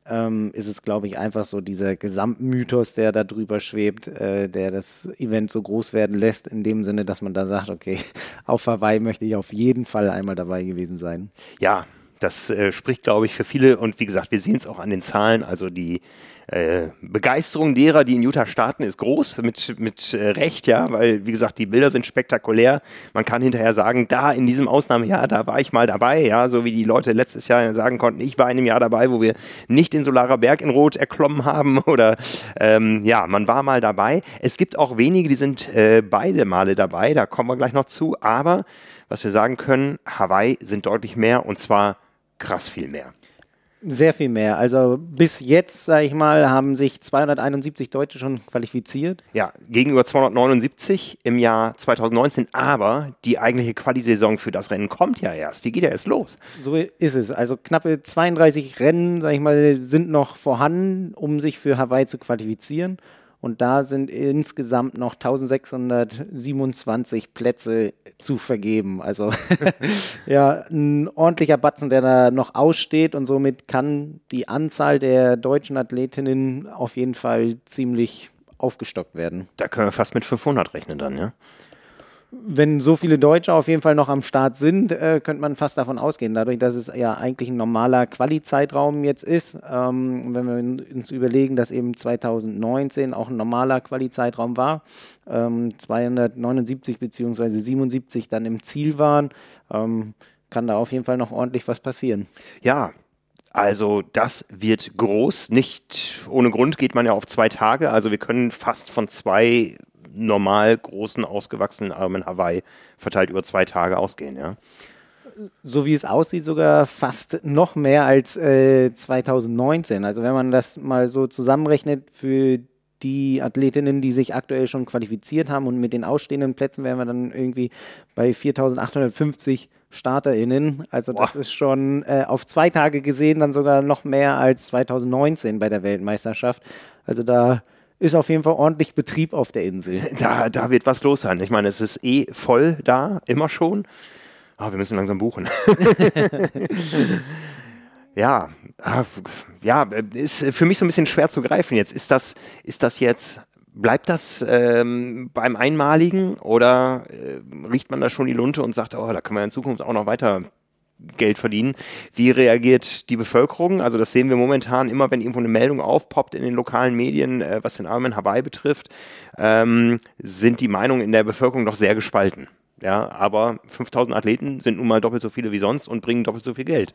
Ähm, ist es, glaube ich, einfach so dieser Gesamtmythos, der da drüber schwebt, äh, der das Event so groß werden lässt, in dem Sinne, dass man da sagt, okay, auf Hawaii möchte ich auf jeden Fall einmal dabei gewesen sein. Ja, das äh, spricht, glaube ich, für viele und wie gesagt, wir sehen es auch an den Zahlen. Also die äh, Begeisterung derer, die in Utah starten, ist groß, mit, mit äh, Recht, ja, weil, wie gesagt, die Bilder sind spektakulär. Man kann hinterher sagen, da in diesem Ausnahmejahr, da war ich mal dabei, ja, so wie die Leute letztes Jahr sagen konnten, ich war in einem Jahr dabei, wo wir nicht den Solarer Berg in Rot erklommen haben oder ähm, ja, man war mal dabei. Es gibt auch wenige, die sind äh, beide Male dabei, da kommen wir gleich noch zu, aber was wir sagen können, Hawaii sind deutlich mehr und zwar krass viel mehr. Sehr viel mehr. Also bis jetzt, sage ich mal, haben sich 271 Deutsche schon qualifiziert. Ja, gegenüber 279 im Jahr 2019. Aber die eigentliche Quali-Saison für das Rennen kommt ja erst. Die geht ja erst los. So ist es. Also knappe 32 Rennen, sage ich mal, sind noch vorhanden, um sich für Hawaii zu qualifizieren. Und da sind insgesamt noch 1627 Plätze zu vergeben. Also ja, ein ordentlicher Batzen, der da noch aussteht. Und somit kann die Anzahl der deutschen Athletinnen auf jeden Fall ziemlich aufgestockt werden. Da können wir fast mit 500 rechnen dann, ja? Wenn so viele Deutsche auf jeden Fall noch am Start sind, äh, könnte man fast davon ausgehen. Dadurch, dass es ja eigentlich ein normaler Quali-Zeitraum jetzt ist, ähm, wenn wir uns überlegen, dass eben 2019 auch ein normaler Quali-Zeitraum war, ähm, 279 bzw. 77 dann im Ziel waren, ähm, kann da auf jeden Fall noch ordentlich was passieren. Ja, also das wird groß. Nicht ohne Grund geht man ja auf zwei Tage. Also wir können fast von zwei normal großen, ausgewachsenen Armen Hawaii verteilt über zwei Tage ausgehen, ja. So wie es aussieht, sogar fast noch mehr als äh, 2019. Also wenn man das mal so zusammenrechnet für die Athletinnen, die sich aktuell schon qualifiziert haben und mit den ausstehenden Plätzen wären wir dann irgendwie bei 4850 StarterInnen. Also Boah. das ist schon äh, auf zwei Tage gesehen dann sogar noch mehr als 2019 bei der Weltmeisterschaft. Also da ist auf jeden Fall ordentlich Betrieb auf der Insel. Da, da wird was los sein. Ich meine, es ist eh voll da, immer schon. Oh, wir müssen langsam buchen. ja, ah, ja, ist für mich so ein bisschen schwer zu greifen jetzt. Ist das, ist das jetzt, bleibt das ähm, beim Einmaligen oder äh, riecht man da schon die Lunte und sagt, oh, da können wir in Zukunft auch noch weiter Geld verdienen. Wie reagiert die Bevölkerung? Also das sehen wir momentan immer, wenn irgendwo eine Meldung aufpoppt in den lokalen Medien, äh, was den Ironman Hawaii betrifft, ähm, sind die Meinungen in der Bevölkerung doch sehr gespalten. Ja, aber 5000 Athleten sind nun mal doppelt so viele wie sonst und bringen doppelt so viel Geld.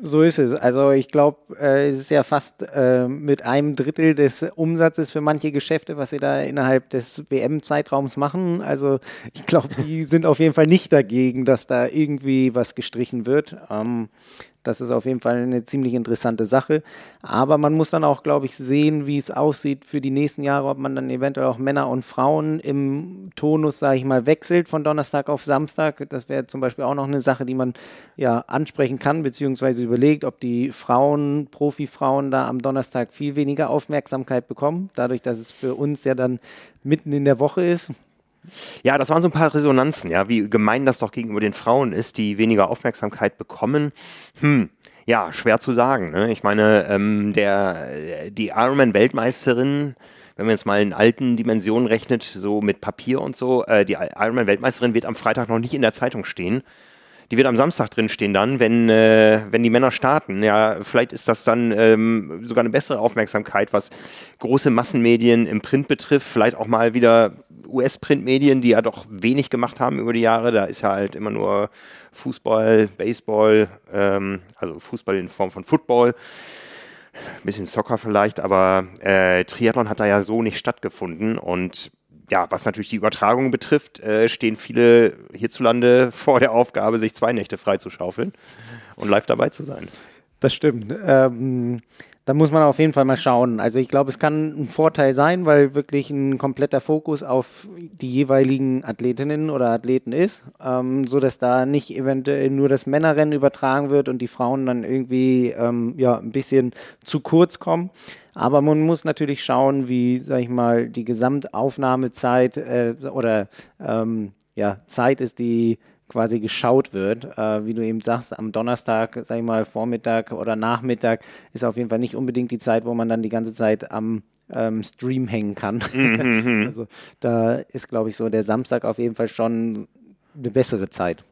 So ist es. Also ich glaube, äh, es ist ja fast äh, mit einem Drittel des Umsatzes für manche Geschäfte, was sie da innerhalb des WM-Zeitraums machen. Also ich glaube, die sind auf jeden Fall nicht dagegen, dass da irgendwie was gestrichen wird. Ähm, das ist auf jeden Fall eine ziemlich interessante Sache. Aber man muss dann auch, glaube ich, sehen, wie es aussieht für die nächsten Jahre, ob man dann eventuell auch Männer und Frauen im Tonus, sage ich mal, wechselt von Donnerstag auf Samstag. Das wäre zum Beispiel auch noch eine Sache, die man ja ansprechen kann, beziehungsweise überlegt, ob die Frauen, Profifrauen da am Donnerstag viel weniger Aufmerksamkeit bekommen, dadurch, dass es für uns ja dann mitten in der Woche ist. Ja, das waren so ein paar Resonanzen, ja, wie gemein das doch gegenüber den Frauen ist, die weniger Aufmerksamkeit bekommen. Hm, ja, schwer zu sagen. Ne? Ich meine, ähm, der, die Ironman-Weltmeisterin, wenn man jetzt mal in alten Dimensionen rechnet, so mit Papier und so, äh, die Ironman-Weltmeisterin wird am Freitag noch nicht in der Zeitung stehen. Die wird am Samstag drinstehen dann, wenn, äh, wenn die Männer starten. Ja, vielleicht ist das dann ähm, sogar eine bessere Aufmerksamkeit, was große Massenmedien im Print betrifft. Vielleicht auch mal wieder US-Printmedien, die ja doch wenig gemacht haben über die Jahre. Da ist ja halt immer nur Fußball, Baseball, ähm, also Fußball in Form von Football. Ein bisschen Soccer vielleicht, aber äh, Triathlon hat da ja so nicht stattgefunden und ja, was natürlich die Übertragung betrifft, äh, stehen viele hierzulande vor der Aufgabe, sich zwei Nächte freizuschaufeln und live dabei zu sein. Das stimmt. Ähm, da muss man auf jeden Fall mal schauen. Also ich glaube, es kann ein Vorteil sein, weil wirklich ein kompletter Fokus auf die jeweiligen Athletinnen oder Athleten ist, ähm, so dass da nicht eventuell nur das Männerrennen übertragen wird und die Frauen dann irgendwie ähm, ja ein bisschen zu kurz kommen. Aber man muss natürlich schauen, wie, sag ich mal, die Gesamtaufnahmezeit äh, oder ähm, ja, Zeit ist, die quasi geschaut wird. Äh, wie du eben sagst, am Donnerstag, sag ich mal, Vormittag oder Nachmittag ist auf jeden Fall nicht unbedingt die Zeit, wo man dann die ganze Zeit am ähm, Stream hängen kann. Mhm. also da ist, glaube ich, so der Samstag auf jeden Fall schon eine bessere Zeit.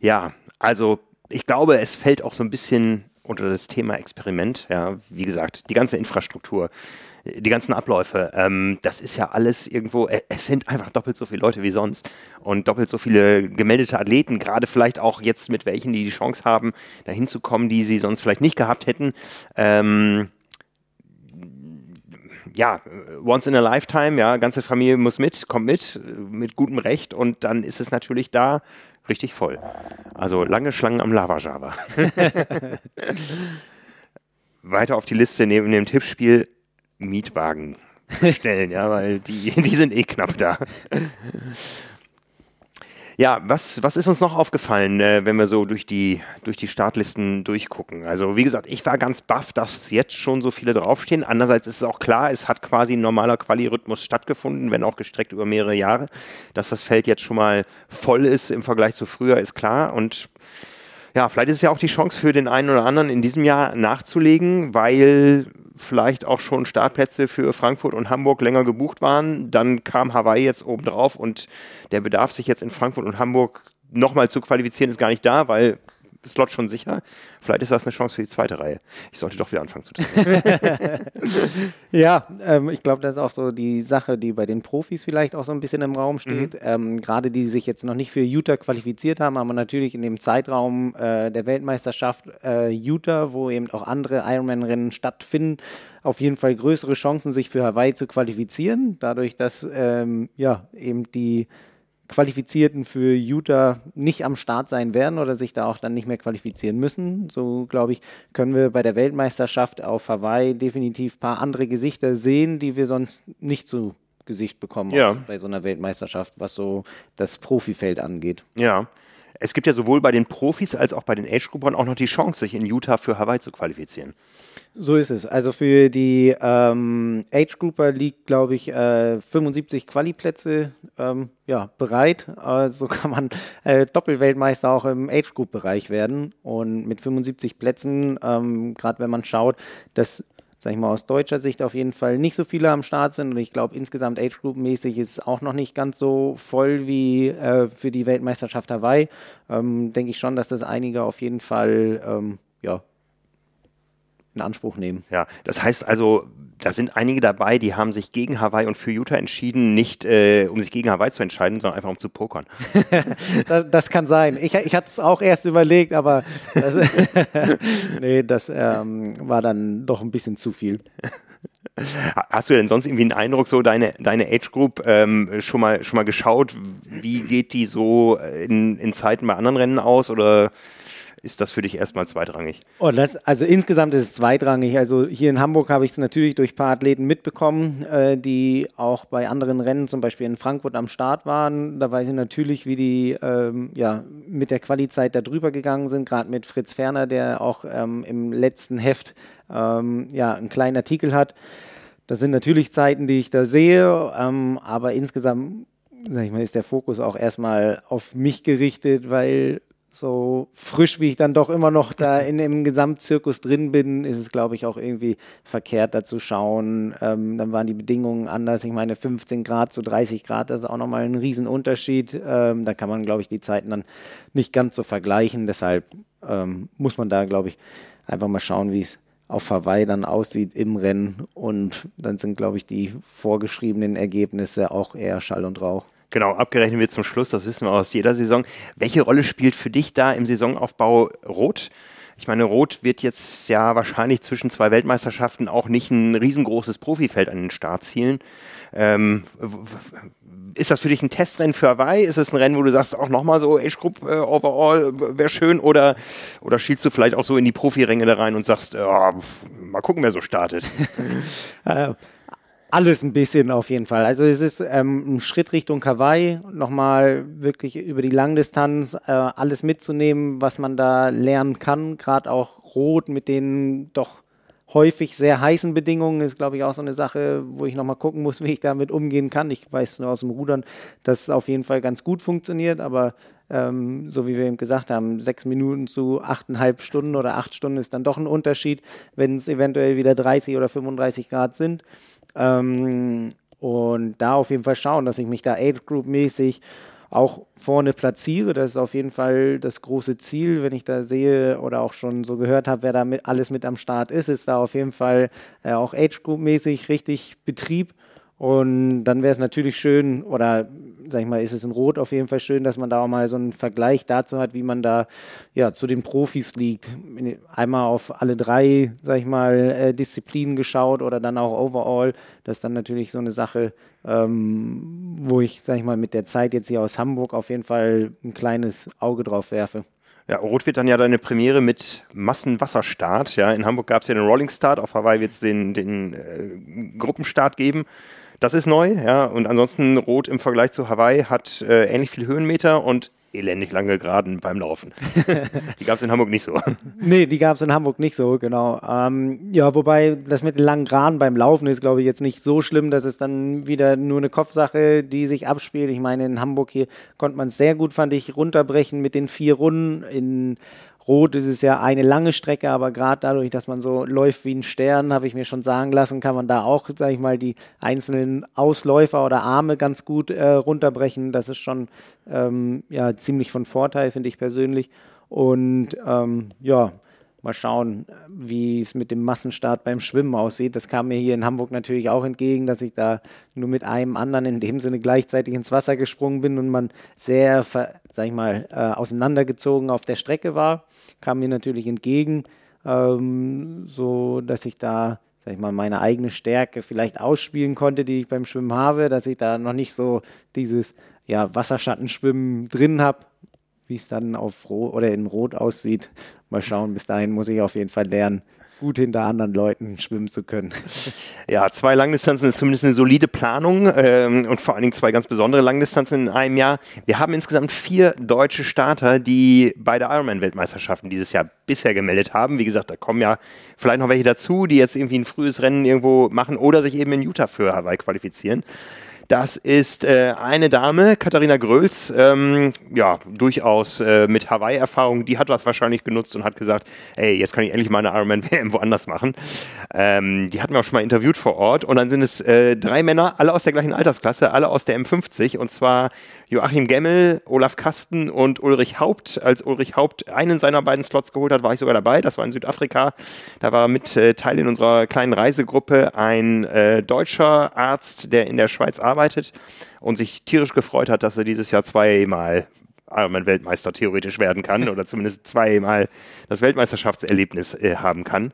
Ja, also ich glaube, es fällt auch so ein bisschen unter das Thema Experiment. Ja, wie gesagt, die ganze Infrastruktur, die ganzen Abläufe, ähm, das ist ja alles irgendwo, äh, es sind einfach doppelt so viele Leute wie sonst und doppelt so viele gemeldete Athleten, gerade vielleicht auch jetzt mit welchen, die die Chance haben, dahin zu kommen, die sie sonst vielleicht nicht gehabt hätten. Ähm, ja, once in a lifetime, ja, ganze Familie muss mit, kommt mit, mit gutem Recht und dann ist es natürlich da richtig voll. Also lange Schlangen am Lava-Java. Weiter auf die Liste neben dem Tippspiel Mietwagen stellen, ja, weil die, die sind eh knapp da. Ja, was, was ist uns noch aufgefallen, äh, wenn wir so durch die, durch die Startlisten durchgucken? Also, wie gesagt, ich war ganz baff, dass jetzt schon so viele draufstehen. Andererseits ist es auch klar, es hat quasi ein normaler Quali-Rhythmus stattgefunden, wenn auch gestreckt über mehrere Jahre. Dass das Feld jetzt schon mal voll ist im Vergleich zu früher, ist klar. Und ja, vielleicht ist es ja auch die Chance für den einen oder anderen in diesem Jahr nachzulegen, weil vielleicht auch schon Startplätze für Frankfurt und Hamburg länger gebucht waren. Dann kam Hawaii jetzt obendrauf und der Bedarf, sich jetzt in Frankfurt und Hamburg nochmal zu qualifizieren, ist gar nicht da, weil Slot schon sicher. Vielleicht ist das eine Chance für die zweite Reihe. Ich sollte doch wieder anfangen zu trainieren. ja, ähm, ich glaube, das ist auch so die Sache, die bei den Profis vielleicht auch so ein bisschen im Raum steht. Mhm. Ähm, Gerade die, die sich jetzt noch nicht für Utah qualifiziert haben, aber natürlich in dem Zeitraum äh, der Weltmeisterschaft äh, Utah, wo eben auch andere Ironman-Rennen stattfinden, auf jeden Fall größere Chancen, sich für Hawaii zu qualifizieren. Dadurch, dass ähm, ja eben die Qualifizierten für Utah nicht am Start sein werden oder sich da auch dann nicht mehr qualifizieren müssen. So, glaube ich, können wir bei der Weltmeisterschaft auf Hawaii definitiv ein paar andere Gesichter sehen, die wir sonst nicht zu Gesicht bekommen ja. bei so einer Weltmeisterschaft, was so das Profifeld angeht. Ja. Es gibt ja sowohl bei den Profis als auch bei den Age-Groupern auch noch die Chance, sich in Utah für Hawaii zu qualifizieren. So ist es. Also für die ähm, Age Grouper liegt, glaube ich, äh, 75 Quali-Plätze ähm, ja, bereit. Äh, so kann man äh, Doppelweltmeister auch im Age Group-Bereich werden. Und mit 75 Plätzen, ähm, gerade wenn man schaut, dass sag ich mal, aus deutscher Sicht auf jeden Fall nicht so viele am Start sind. Und ich glaube, insgesamt Age Group-mäßig ist es auch noch nicht ganz so voll wie äh, für die Weltmeisterschaft Hawaii. Ähm, Denke ich schon, dass das einige auf jeden Fall ähm, ja, in Anspruch nehmen. Ja, das heißt also, da sind einige dabei, die haben sich gegen Hawaii und für Utah entschieden, nicht äh, um sich gegen Hawaii zu entscheiden, sondern einfach um zu pokern. das, das, kann sein. Ich, ich hatte es auch erst überlegt, aber das, nee, das ähm, war dann doch ein bisschen zu viel. Hast du denn sonst irgendwie einen Eindruck, so deine, deine Age Group ähm, schon, mal, schon mal geschaut, wie geht die so in, in Zeiten bei anderen Rennen aus oder ist das für dich erstmal zweitrangig? Oh, das, also insgesamt ist es zweitrangig. Also hier in Hamburg habe ich es natürlich durch ein paar Athleten mitbekommen, äh, die auch bei anderen Rennen, zum Beispiel in Frankfurt am Start waren. Da weiß ich natürlich, wie die ähm, ja, mit der Qualizeit da drüber gegangen sind, gerade mit Fritz Ferner, der auch ähm, im letzten Heft ähm, ja, einen kleinen Artikel hat. Das sind natürlich Zeiten, die ich da sehe, ähm, aber insgesamt, sag ich mal, ist der Fokus auch erstmal auf mich gerichtet, weil so frisch wie ich dann doch immer noch da in dem Gesamtzirkus drin bin, ist es, glaube ich, auch irgendwie verkehrt da zu schauen. Ähm, dann waren die Bedingungen anders. Ich meine, 15 Grad zu 30 Grad, das ist auch nochmal ein Riesenunterschied. Ähm, da kann man, glaube ich, die Zeiten dann nicht ganz so vergleichen. Deshalb ähm, muss man da, glaube ich, einfach mal schauen, wie es auf Hawaii dann aussieht im Rennen. Und dann sind, glaube ich, die vorgeschriebenen Ergebnisse auch eher Schall und Rauch. Genau, abgerechnet wird zum Schluss, das wissen wir aus jeder Saison. Welche Rolle spielt für dich da im Saisonaufbau Rot? Ich meine, Rot wird jetzt ja wahrscheinlich zwischen zwei Weltmeisterschaften auch nicht ein riesengroßes Profifeld an den Start zielen. Ähm, ist das für dich ein Testrennen für Hawaii? Ist es ein Rennen, wo du sagst, auch nochmal so Age Group äh, Overall wäre schön? Oder, oder schielst du vielleicht auch so in die Profiränge da rein und sagst, oh, mal gucken, wer so startet? Alles ein bisschen auf jeden Fall. Also es ist ähm, ein Schritt Richtung Hawaii, nochmal wirklich über die Langdistanz äh, alles mitzunehmen, was man da lernen kann. Gerade auch Rot mit den doch häufig sehr heißen Bedingungen ist, glaube ich, auch so eine Sache, wo ich nochmal gucken muss, wie ich damit umgehen kann. Ich weiß nur aus dem Rudern, dass es auf jeden Fall ganz gut funktioniert, aber ähm, so wie wir eben gesagt haben, sechs Minuten zu achteinhalb Stunden oder acht Stunden ist dann doch ein Unterschied, wenn es eventuell wieder 30 oder 35 Grad sind. Ähm, und da auf jeden Fall schauen, dass ich mich da Age Group mäßig auch vorne platziere. Das ist auf jeden Fall das große Ziel, wenn ich da sehe oder auch schon so gehört habe, wer da mit, alles mit am Start ist, ist da auf jeden Fall äh, auch Age Group mäßig richtig Betrieb. Und dann wäre es natürlich schön, oder sag ich mal, ist es in Rot auf jeden Fall schön, dass man da auch mal so einen Vergleich dazu hat, wie man da ja zu den Profis liegt. Einmal auf alle drei, sag ich mal, äh, Disziplinen geschaut oder dann auch overall. Das ist dann natürlich so eine Sache, ähm, wo ich, sag ich mal, mit der Zeit jetzt hier aus Hamburg auf jeden Fall ein kleines Auge drauf werfe. Ja, Rot wird dann ja deine Premiere mit Massenwasserstart. Ja, in Hamburg gab es ja den Rolling Start, auf Hawaii wird es den, den äh, Gruppenstart geben. Das ist neu, ja. Und ansonsten Rot im Vergleich zu Hawaii hat äh, ähnlich viel Höhenmeter und elendig lange Geraden beim Laufen. die gab es in Hamburg nicht so. Nee, die gab es in Hamburg nicht so, genau. Ähm, ja, wobei das mit den langen Geraden beim Laufen ist, glaube ich, jetzt nicht so schlimm, dass es dann wieder nur eine Kopfsache, die sich abspielt. Ich meine, in Hamburg hier konnte man es sehr gut, fand ich, runterbrechen mit den vier Runden. In Rot ist es ja eine lange Strecke, aber gerade dadurch, dass man so läuft wie ein Stern, habe ich mir schon sagen lassen, kann man da auch, sage ich mal, die einzelnen Ausläufer oder Arme ganz gut äh, runterbrechen. Das ist schon ähm, ja, ziemlich von Vorteil, finde ich persönlich. Und ähm, ja, mal schauen, wie es mit dem Massenstart beim Schwimmen aussieht. Das kam mir hier in Hamburg natürlich auch entgegen, dass ich da nur mit einem anderen in dem Sinne gleichzeitig ins Wasser gesprungen bin und man sehr, sag ich mal, äh, auseinandergezogen auf der Strecke war. Kam mir natürlich entgegen, ähm, so dass ich da sag ich mal, meine eigene Stärke vielleicht ausspielen konnte, die ich beim Schwimmen habe, dass ich da noch nicht so dieses ja, Wasserschattenschwimmen drin habe, wie es dann auf Rot oder in Rot aussieht. Mal schauen, bis dahin muss ich auf jeden Fall lernen, gut hinter anderen Leuten schwimmen zu können. Ja, zwei Langdistanzen ist zumindest eine solide Planung ähm, und vor allen Dingen zwei ganz besondere Langdistanzen in einem Jahr. Wir haben insgesamt vier deutsche Starter, die beide Ironman-Weltmeisterschaften dieses Jahr bisher gemeldet haben. Wie gesagt, da kommen ja vielleicht noch welche dazu, die jetzt irgendwie ein frühes Rennen irgendwo machen oder sich eben in Utah für Hawaii qualifizieren. Das ist äh, eine Dame, Katharina Gröls, ähm, ja, durchaus äh, mit Hawaii-Erfahrung. Die hat das wahrscheinlich genutzt und hat gesagt, ey, jetzt kann ich endlich mal eine Ironman-WM woanders machen. Ähm, die hatten wir auch schon mal interviewt vor Ort. Und dann sind es äh, drei Männer, alle aus der gleichen Altersklasse, alle aus der M50. Und zwar Joachim Gemmel, Olaf Kasten und Ulrich Haupt. Als Ulrich Haupt einen seiner beiden Slots geholt hat, war ich sogar dabei. Das war in Südafrika. Da war mit äh, Teil in unserer kleinen Reisegruppe ein äh, deutscher Arzt, der in der Schweiz arbeitet und sich tierisch gefreut hat, dass er dieses Jahr zweimal Ironman-Weltmeister theoretisch werden kann oder zumindest zweimal das Weltmeisterschaftserlebnis äh, haben kann.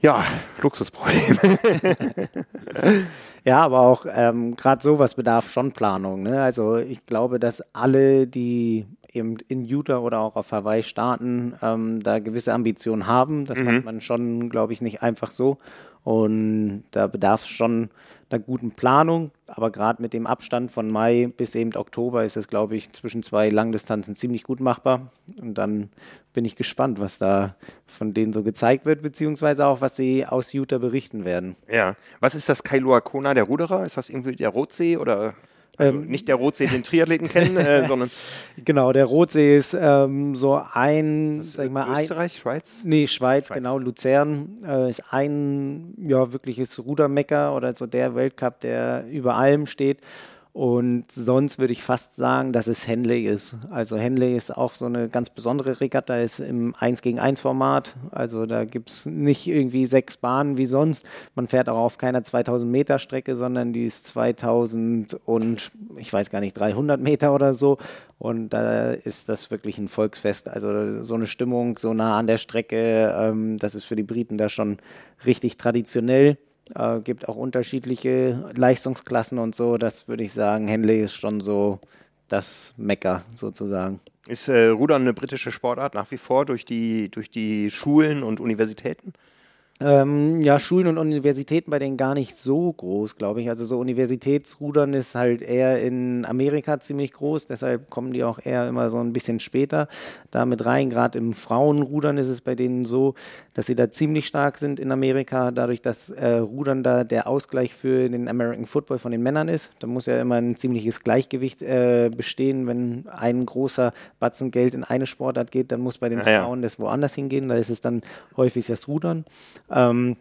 Ja, Luxusproblem. Ja, aber auch ähm, gerade sowas bedarf schon Planung. Ne? Also ich glaube, dass alle, die eben in Utah oder auch auf Hawaii starten, ähm, da gewisse Ambitionen haben. Das mhm. macht man schon, glaube ich, nicht einfach so. Und da bedarf es schon einer guten Planung. Aber gerade mit dem Abstand von Mai bis eben Oktober ist es, glaube ich, zwischen zwei Langdistanzen ziemlich gut machbar. Und dann bin ich gespannt, was da von denen so gezeigt wird, beziehungsweise auch, was sie aus Utah berichten werden. Ja. Was ist das Kailua Kona der Ruderer? Ist das irgendwie der Rotsee oder? Also ähm, nicht der Rotsee, den Triathleten kennen, äh, sondern. Genau, der Rotsee ist ähm, so ein, ist sag ich mal, Österreich, ein, Schweiz? Nee, Schweiz, Schweiz. genau. Luzern äh, ist ein ja, wirkliches Rudermecker oder so der Weltcup, der über allem steht. Und sonst würde ich fast sagen, dass es Henley ist. Also Henley ist auch so eine ganz besondere Regatta, ist im 1 gegen 1 Format. Also da gibt es nicht irgendwie sechs Bahnen wie sonst. Man fährt auch auf keiner 2000 Meter Strecke, sondern die ist 2000 und ich weiß gar nicht, 300 Meter oder so. Und da ist das wirklich ein Volksfest. Also so eine Stimmung so nah an der Strecke, ähm, das ist für die Briten da schon richtig traditionell. Äh, gibt auch unterschiedliche Leistungsklassen und so. Das würde ich sagen, Henley ist schon so das Mecker sozusagen. Ist äh, Rudern eine britische Sportart nach wie vor durch die, durch die Schulen und Universitäten? Ähm, ja, Schulen und Universitäten bei denen gar nicht so groß, glaube ich. Also so Universitätsrudern ist halt eher in Amerika ziemlich groß, deshalb kommen die auch eher immer so ein bisschen später da mit rein. Gerade im Frauenrudern ist es bei denen so, dass sie da ziemlich stark sind in Amerika, dadurch, dass äh, Rudern da der Ausgleich für den American Football von den Männern ist. Da muss ja immer ein ziemliches Gleichgewicht äh, bestehen. Wenn ein großer Batzen Geld in eine Sportart geht, dann muss bei den ja, Frauen ja. das woanders hingehen. Da ist es dann häufig das Rudern. Ähm,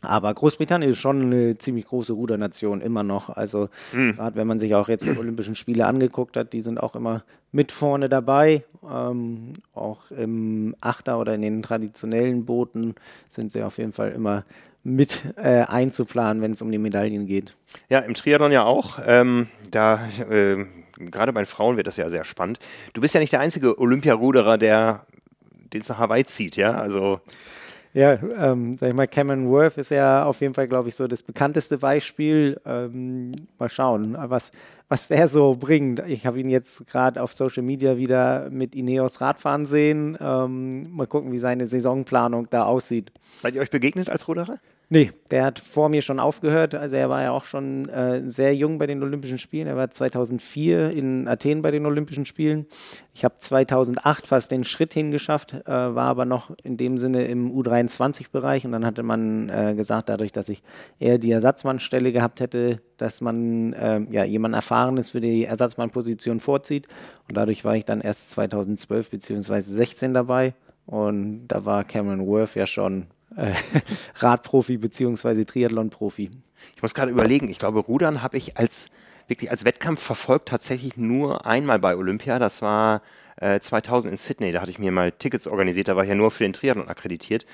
aber Großbritannien ist schon eine ziemlich große Rudernation immer noch. Also mhm. gerade wenn man sich auch jetzt die Olympischen Spiele angeguckt hat, die sind auch immer mit vorne dabei. Ähm, auch im Achter oder in den traditionellen Booten sind sie auf jeden Fall immer mit äh, einzuplanen, wenn es um die Medaillen geht. Ja, im Triathlon ja auch. Ähm, da äh, gerade bei Frauen wird das ja sehr spannend. Du bist ja nicht der einzige Olympiaruderer, der den es nach Hawaii zieht, ja? Also ja, ähm, sag ich mal, Cameron Worth ist ja auf jeden Fall, glaube ich, so das bekannteste Beispiel. Ähm, mal schauen, was, was der so bringt. Ich habe ihn jetzt gerade auf Social Media wieder mit Ineos Radfahren sehen. Ähm, mal gucken, wie seine Saisonplanung da aussieht. Seid ihr euch begegnet als Ruderer? Nee, der hat vor mir schon aufgehört. Also er war ja auch schon äh, sehr jung bei den Olympischen Spielen. Er war 2004 in Athen bei den Olympischen Spielen. Ich habe 2008 fast den Schritt hingeschafft, äh, war aber noch in dem Sinne im U23-Bereich. Und dann hatte man äh, gesagt, dadurch, dass ich eher die Ersatzmannstelle gehabt hätte, dass man äh, ja jemand Erfahrenes für die Ersatzmannposition vorzieht. Und dadurch war ich dann erst 2012 bzw. 16 dabei. Und da war Cameron Worth ja schon äh, Radprofi beziehungsweise Triathlon-Profi. Ich muss gerade überlegen, ich glaube, Rudern habe ich als wirklich als Wettkampf verfolgt tatsächlich nur einmal bei Olympia. Das war äh, 2000 in Sydney. Da hatte ich mir mal Tickets organisiert. Da war ich ja nur für den Triathlon akkreditiert.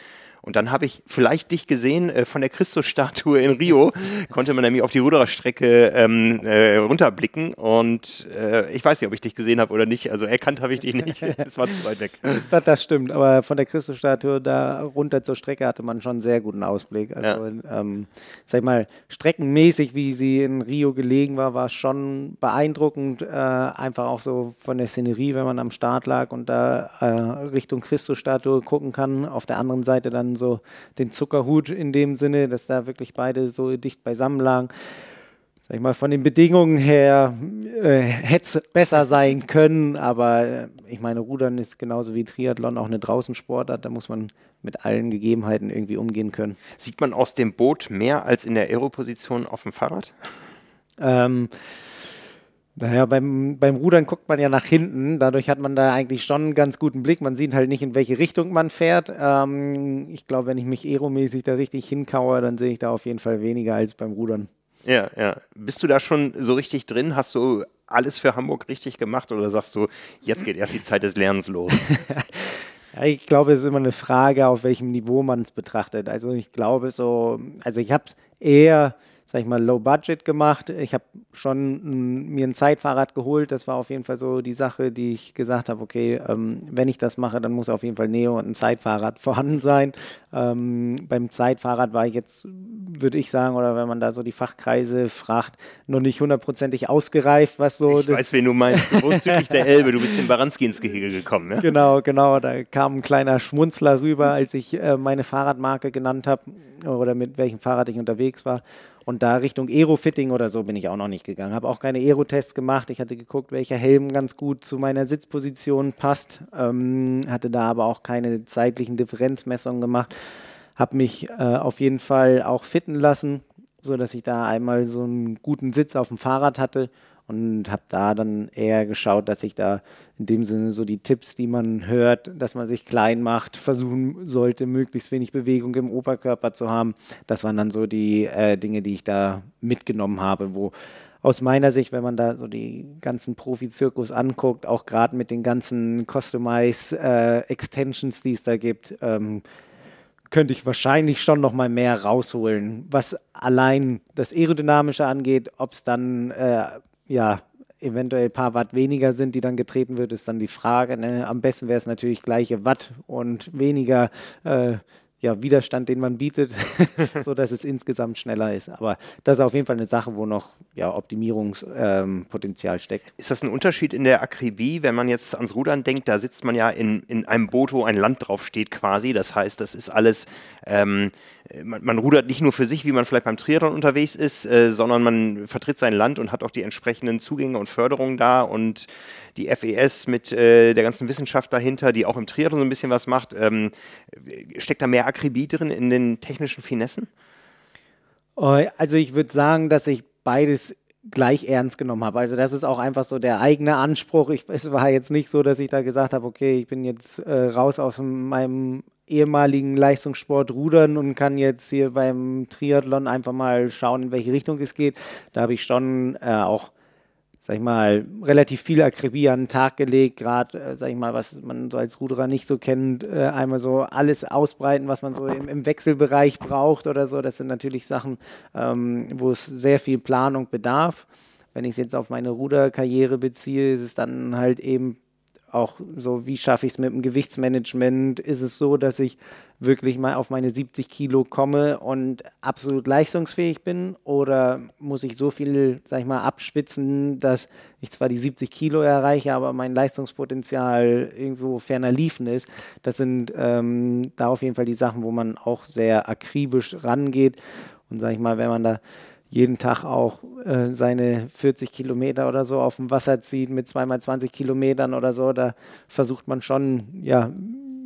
Und dann habe ich vielleicht dich gesehen äh, von der Christusstatue in Rio, konnte man nämlich auf die Rudererstrecke ähm, äh, runterblicken und äh, ich weiß nicht, ob ich dich gesehen habe oder nicht. Also erkannt habe ich dich nicht. Es war zu weit weg. Das, das, stimmt, aber von der Christusstatue da runter zur Strecke hatte man schon einen sehr guten Ausblick. Also, ja. ähm, sag ich mal, streckenmäßig, wie sie in Rio gelegen war, war schon beeindruckend. Äh, einfach auch so von der Szenerie, wenn man am Start lag und da äh, Richtung Christusstatue gucken kann. Auf der anderen Seite dann so den Zuckerhut in dem Sinne, dass da wirklich beide so dicht beisammen lagen. Sag ich mal, von den Bedingungen her äh, hätte es besser sein können, aber äh, ich meine, Rudern ist genauso wie Triathlon auch eine Draußensportart, da muss man mit allen Gegebenheiten irgendwie umgehen können. Sieht man aus dem Boot mehr als in der Aeroposition auf dem Fahrrad? Ähm, naja, beim, beim Rudern guckt man ja nach hinten. Dadurch hat man da eigentlich schon einen ganz guten Blick. Man sieht halt nicht, in welche Richtung man fährt. Ähm, ich glaube, wenn ich mich aeromäßig da richtig hinkaue, dann sehe ich da auf jeden Fall weniger als beim Rudern. Ja, ja. Bist du da schon so richtig drin? Hast du alles für Hamburg richtig gemacht oder sagst du, jetzt geht erst die Zeit des Lernens los? ich glaube, es ist immer eine Frage, auf welchem Niveau man es betrachtet. Also ich glaube so, also ich habe es eher sag ich mal, low budget gemacht. Ich habe schon mir ein Zeitfahrrad geholt. Das war auf jeden Fall so die Sache, die ich gesagt habe, okay, ähm, wenn ich das mache, dann muss auf jeden Fall Neo und ein Zeitfahrrad vorhanden sein. Ähm, beim Zeitfahrrad war ich jetzt, würde ich sagen, oder wenn man da so die Fachkreise fragt, noch nicht hundertprozentig ausgereift, was so. Ich weiß, wen du meinst. Du wohnst südlich der Elbe, du bist in Baranski ins Gehege gekommen, ja? Genau, genau. Da kam ein kleiner Schmunzler rüber, als ich äh, meine Fahrradmarke genannt habe oder mit welchem Fahrrad ich unterwegs war. Und da Richtung Aerofitting oder so bin ich auch noch nicht gegangen. Habe auch keine Aerotests gemacht. Ich hatte geguckt, welcher Helm ganz gut zu meiner Sitzposition passt. Ähm, hatte da aber auch keine zeitlichen Differenzmessungen gemacht. Habe mich äh, auf jeden Fall auch fitten lassen, sodass ich da einmal so einen guten Sitz auf dem Fahrrad hatte und habe da dann eher geschaut, dass ich da in dem Sinne so die Tipps, die man hört, dass man sich klein macht, versuchen sollte, möglichst wenig Bewegung im Oberkörper zu haben. Das waren dann so die äh, Dinge, die ich da mitgenommen habe, wo aus meiner Sicht, wenn man da so die ganzen Profi-Zirkus anguckt, auch gerade mit den ganzen Customize-Extensions, äh, die es da gibt, ähm, könnte ich wahrscheinlich schon noch mal mehr rausholen, was allein das Aerodynamische angeht, ob es dann äh, ja, eventuell ein paar Watt weniger sind, die dann getreten wird, ist dann die Frage. Ne? Am besten wäre es natürlich gleiche Watt und weniger äh, ja, Widerstand, den man bietet, sodass es insgesamt schneller ist. Aber das ist auf jeden Fall eine Sache, wo noch ja, Optimierungspotenzial ähm, steckt. Ist das ein Unterschied in der Akribie, wenn man jetzt ans Rudern denkt? Da sitzt man ja in, in einem Boot, wo ein Land drauf steht quasi. Das heißt, das ist alles, ähm, man, man, rudert nicht nur für sich, wie man vielleicht beim Triathlon unterwegs ist, äh, sondern man vertritt sein Land und hat auch die entsprechenden Zugänge und Förderungen da und die FES mit äh, der ganzen Wissenschaft dahinter, die auch im Triathlon so ein bisschen was macht. Ähm, steckt da mehr Akribie drin in den technischen Finessen? Oh, also ich würde sagen, dass ich beides gleich ernst genommen habe. Also das ist auch einfach so der eigene Anspruch. Ich, es war jetzt nicht so, dass ich da gesagt habe, okay, ich bin jetzt äh, raus aus meinem ehemaligen Leistungssport rudern und kann jetzt hier beim Triathlon einfach mal schauen, in welche Richtung es geht. Da habe ich schon äh, auch sag ich mal, relativ viel Akribie an den Tag gelegt, gerade, äh, sag ich mal, was man so als Ruderer nicht so kennt, äh, einmal so alles ausbreiten, was man so im, im, Wechselbereich braucht oder so. Das sind natürlich Sachen, ähm, wo es sehr viel Planung bedarf. Wenn ich es jetzt auf meine Ruderkarriere beziehe, ist es dann halt eben auch so, wie schaffe ich es mit dem Gewichtsmanagement? Ist es so, dass ich wirklich mal auf meine 70 Kilo komme und absolut leistungsfähig bin? Oder muss ich so viel, sag ich mal, abschwitzen, dass ich zwar die 70 Kilo erreiche, aber mein Leistungspotenzial irgendwo ferner liefen ist? Das sind ähm, da auf jeden Fall die Sachen, wo man auch sehr akribisch rangeht. Und sag ich mal, wenn man da jeden Tag auch äh, seine 40 Kilometer oder so auf dem Wasser zieht mit zweimal 20 Kilometern oder so, da versucht man schon, ja,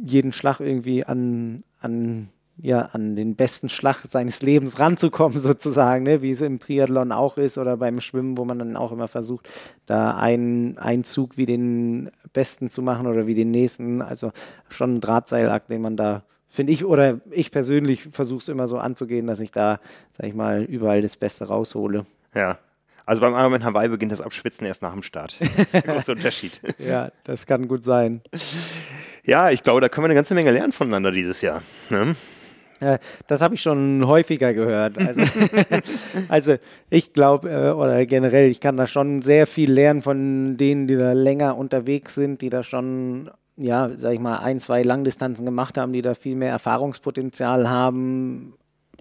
jeden Schlag irgendwie an, an, ja, an den besten Schlag seines Lebens ranzukommen, sozusagen, ne? wie es im Triathlon auch ist oder beim Schwimmen, wo man dann auch immer versucht, da einen, einen Zug wie den besten zu machen oder wie den nächsten. Also schon ein Drahtseilakt, den man da finde ich, oder ich persönlich versuche es immer so anzugehen, dass ich da, sag ich mal, überall das Beste raushole. Ja. Also beim Ironman Hawaii beginnt das Abschwitzen erst nach dem Start. Das ist der große Unterschied. ja, das kann gut sein. Ja, ich glaube, da können wir eine ganze Menge lernen voneinander dieses Jahr. Ne? Das habe ich schon häufiger gehört. Also, also ich glaube, äh, oder generell, ich kann da schon sehr viel lernen von denen, die da länger unterwegs sind, die da schon ja, sag ich mal, ein, zwei Langdistanzen gemacht haben, die da viel mehr Erfahrungspotenzial haben.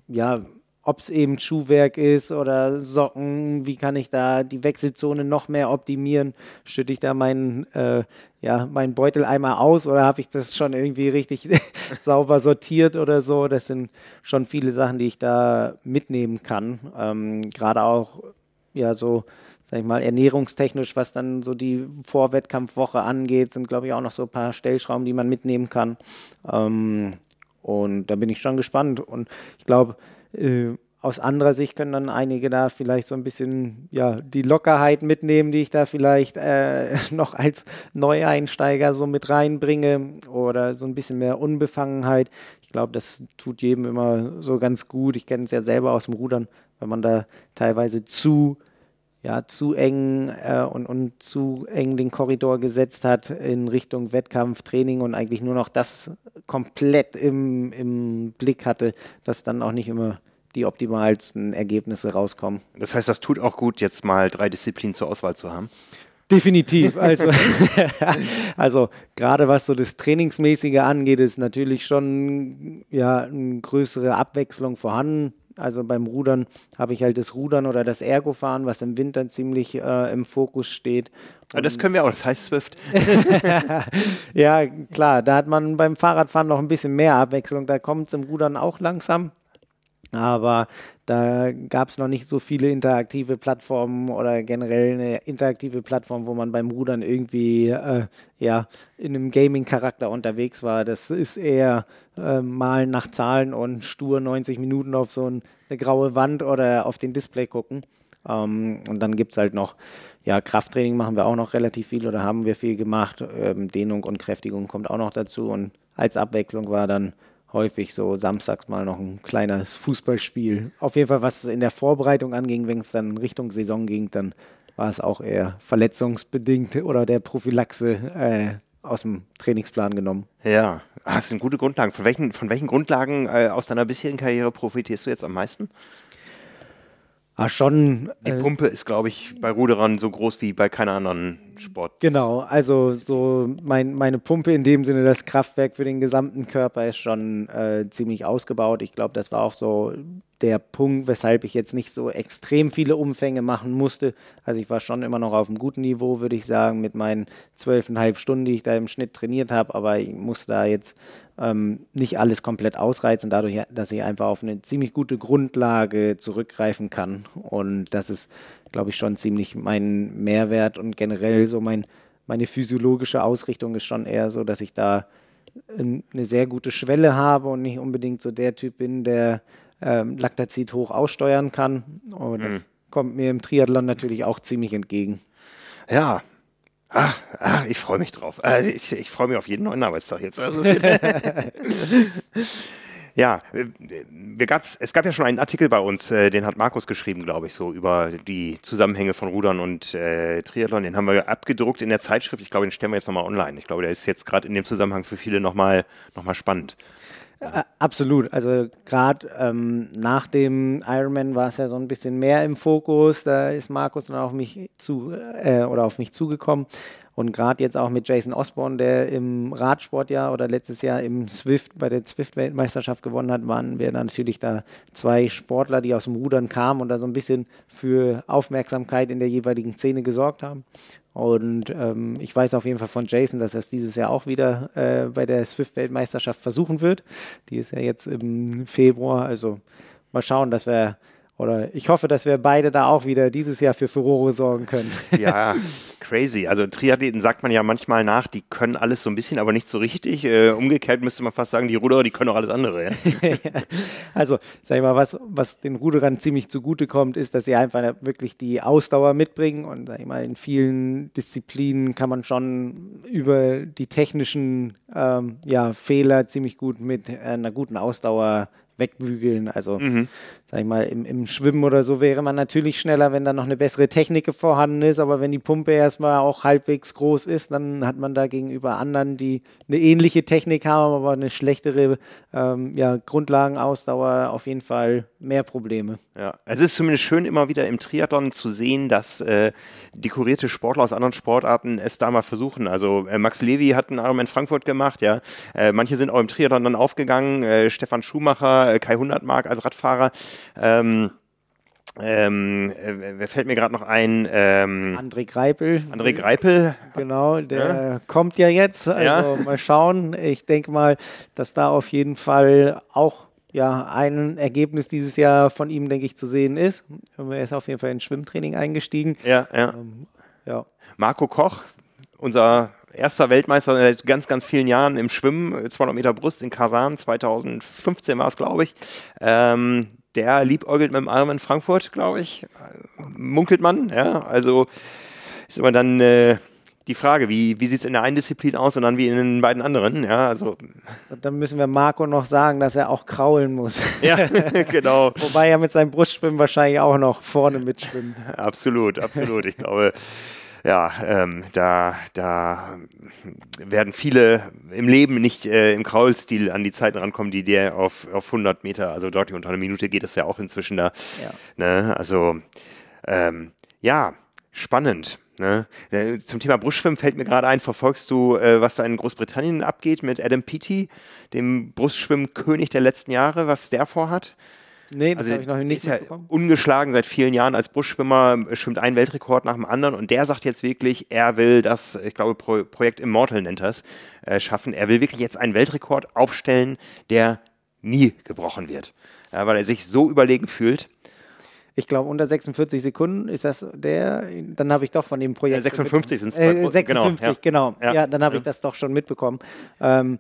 Ja, ob es eben Schuhwerk ist oder Socken, wie kann ich da die Wechselzone noch mehr optimieren? Schütte ich da meinen, äh, ja, meinen Beutel einmal aus oder habe ich das schon irgendwie richtig sauber sortiert oder so? Das sind schon viele Sachen, die ich da mitnehmen kann. Ähm, Gerade auch, ja, so sag ich mal, ernährungstechnisch, was dann so die Vorwettkampfwoche angeht, sind, glaube ich, auch noch so ein paar Stellschrauben, die man mitnehmen kann. Ähm, und da bin ich schon gespannt. Und ich glaube, äh, aus anderer Sicht können dann einige da vielleicht so ein bisschen ja, die Lockerheit mitnehmen, die ich da vielleicht äh, noch als Neueinsteiger so mit reinbringe oder so ein bisschen mehr Unbefangenheit. Ich glaube, das tut jedem immer so ganz gut. Ich kenne es ja selber aus dem Rudern, wenn man da teilweise zu ja, zu eng äh, und, und zu eng den Korridor gesetzt hat in Richtung Wettkampf, Training und eigentlich nur noch das komplett im, im Blick hatte, das dann auch nicht immer die optimalsten Ergebnisse rauskommen. Das heißt, das tut auch gut, jetzt mal drei Disziplinen zur Auswahl zu haben. Definitiv. Also, also gerade was so das Trainingsmäßige angeht, ist natürlich schon ja, eine größere Abwechslung vorhanden. Also beim Rudern habe ich halt das Rudern oder das Ergofahren, was im Winter ziemlich äh, im Fokus steht. Und das können wir auch, das heißt Swift. ja, klar, da hat man beim Fahrradfahren noch ein bisschen mehr Abwechslung. Da kommt es im Rudern auch langsam. Aber da gab es noch nicht so viele interaktive Plattformen oder generell eine interaktive Plattform, wo man beim Rudern irgendwie äh, ja, in einem Gaming-Charakter unterwegs war. Das ist eher äh, Malen nach Zahlen und stur 90 Minuten auf so ein, eine graue Wand oder auf den Display gucken. Ähm, und dann gibt es halt noch, ja, Krafttraining machen wir auch noch relativ viel oder haben wir viel gemacht. Ähm, Dehnung und Kräftigung kommt auch noch dazu. Und als Abwechslung war dann häufig so samstags mal noch ein kleines Fußballspiel. Auf jeden Fall, was in der Vorbereitung anging, wenn es dann Richtung Saison ging, dann war es auch eher verletzungsbedingt oder der Prophylaxe äh, aus dem Trainingsplan genommen. Ja, das sind gute Grundlagen. Von welchen, von welchen Grundlagen äh, aus deiner bisherigen Karriere profitierst du jetzt am meisten? Ah, schon. Die äh, Pumpe ist, glaube ich, bei Ruderern so groß wie bei keiner anderen Sport. Genau, also so mein, meine Pumpe in dem Sinne, das Kraftwerk für den gesamten Körper ist schon äh, ziemlich ausgebaut. Ich glaube, das war auch so der Punkt, weshalb ich jetzt nicht so extrem viele Umfänge machen musste. Also ich war schon immer noch auf einem guten Niveau, würde ich sagen, mit meinen zwölfeinhalb Stunden, die ich da im Schnitt trainiert habe. Aber ich muss da jetzt ähm, nicht alles komplett ausreizen, dadurch, dass ich einfach auf eine ziemlich gute Grundlage zurückgreifen kann. Und das ist, glaube ich, schon ziemlich mein Mehrwert und generell so mein, meine physiologische Ausrichtung ist schon eher so, dass ich da eine sehr gute Schwelle habe und nicht unbedingt so der Typ bin, der ähm, Laktazid hoch aussteuern kann. Und das mhm. kommt mir im Triathlon natürlich auch ziemlich entgegen. Ja, Ah, ah, ich freue mich drauf. Also ich, ich freue mich auf jeden neuen Arbeitstag jetzt. Also ja, es gab ja schon einen Artikel bei uns, äh, den hat Markus geschrieben, glaube ich, so über die Zusammenhänge von Rudern und äh, Triathlon. Den haben wir abgedruckt in der Zeitschrift. Ich glaube, den stellen wir jetzt nochmal online. Ich glaube, der ist jetzt gerade in dem Zusammenhang für viele nochmal noch mal spannend. Äh, absolut. Also gerade ähm, nach dem Ironman war es ja so ein bisschen mehr im Fokus. Da ist Markus dann auf mich zu äh, oder auf mich zugekommen. Und gerade jetzt auch mit Jason Osborne, der im Radsportjahr oder letztes Jahr im Swift bei der Swift-Weltmeisterschaft gewonnen hat, waren wir natürlich da zwei Sportler, die aus dem Rudern kamen und da so ein bisschen für Aufmerksamkeit in der jeweiligen Szene gesorgt haben. Und ähm, ich weiß auf jeden Fall von Jason, dass er es dieses Jahr auch wieder äh, bei der Swift-Weltmeisterschaft versuchen wird. Die ist ja jetzt im Februar. Also mal schauen, dass wir oder ich hoffe, dass wir beide da auch wieder dieses Jahr für Furore sorgen können. Ja, crazy. Also Triathleten sagt man ja manchmal nach, die können alles so ein bisschen, aber nicht so richtig. Äh, umgekehrt müsste man fast sagen, die Ruderer, die können auch alles andere. Ja? also, sag ich mal, was, was den Ruderern ziemlich zugute kommt, ist, dass sie einfach wirklich die Ausdauer mitbringen. Und sag ich mal, in vielen Disziplinen kann man schon über die technischen ähm, ja, Fehler ziemlich gut mit einer guten Ausdauer wegbügeln. Also, mhm. sag ich mal, im, im, Schwimmen oder so wäre man natürlich schneller, wenn da noch eine bessere Technik vorhanden ist. Aber wenn die Pumpe erstmal auch halbwegs groß ist, dann hat man da gegenüber anderen, die eine ähnliche Technik haben, aber eine schlechtere ähm, ja, Grundlagenausdauer, auf jeden Fall mehr Probleme. Ja, es ist zumindest schön, immer wieder im Triathlon zu sehen, dass äh, dekorierte Sportler aus anderen Sportarten es da mal versuchen. Also äh, Max Levy hat einen Arm in Frankfurt gemacht, ja. Äh, manche sind auch im Triathlon dann aufgegangen. Äh, Stefan Schumacher, äh, Kai Hundertmark als Radfahrer. Ähm, ähm, äh, wer fällt mir gerade noch ein? Ähm, André Greipel. André Greipel. Genau, der ja? kommt ja jetzt. Also ja? mal schauen. Ich denke mal, dass da auf jeden Fall auch ja, ein Ergebnis dieses Jahr von ihm, denke ich, zu sehen ist. Er ist auf jeden Fall ins Schwimmtraining eingestiegen. Ja, ja. Ähm, ja. Marco Koch, unser erster Weltmeister seit ganz, ganz vielen Jahren im Schwimmen, 200 Meter Brust in Kasan, 2015 war es, glaube ich. Ähm, der liebäugelt mit dem Arm in Frankfurt, glaube ich. Munkelt man, ja. Also ist immer dann äh, die Frage, wie, wie sieht es in der einen Disziplin aus und dann wie in den beiden anderen? Ja, also. dann müssen wir Marco noch sagen, dass er auch kraulen muss. Ja, genau. Wobei er mit seinem Brustschwimmen wahrscheinlich auch noch vorne mitschwimmt. Absolut, absolut. Ich glaube, ja, ähm, da, da werden viele im Leben nicht äh, im Kraulstil an die Zeiten rankommen, die dir auf, auf 100 Meter, also deutlich unter einer Minute geht es ja auch inzwischen da. Ja. Ne? Also, ähm, ja, spannend. Ne? Äh, zum Thema Brustschwimmen fällt mir gerade ein, verfolgst du, äh, was da in Großbritannien abgeht mit Adam Peaty, dem Brustschwimmkönig der letzten Jahre, was der vorhat? Nee, das also habe ich noch nicht ist ja ungeschlagen seit vielen Jahren als Brustschwimmer, schwimmt einen Weltrekord nach dem anderen und der sagt jetzt wirklich, er will das, ich glaube, Pro Projekt Immortal nennt das, äh, schaffen. Er will wirklich jetzt einen Weltrekord aufstellen, der nie gebrochen wird, ja, weil er sich so überlegen fühlt. Ich glaube, unter 46 Sekunden ist das der. Dann habe ich doch von dem Projekt. Ja, 56 sind es. Äh, 56, genau. Ja, genau. ja dann habe ja. ich das doch schon mitbekommen. Ähm,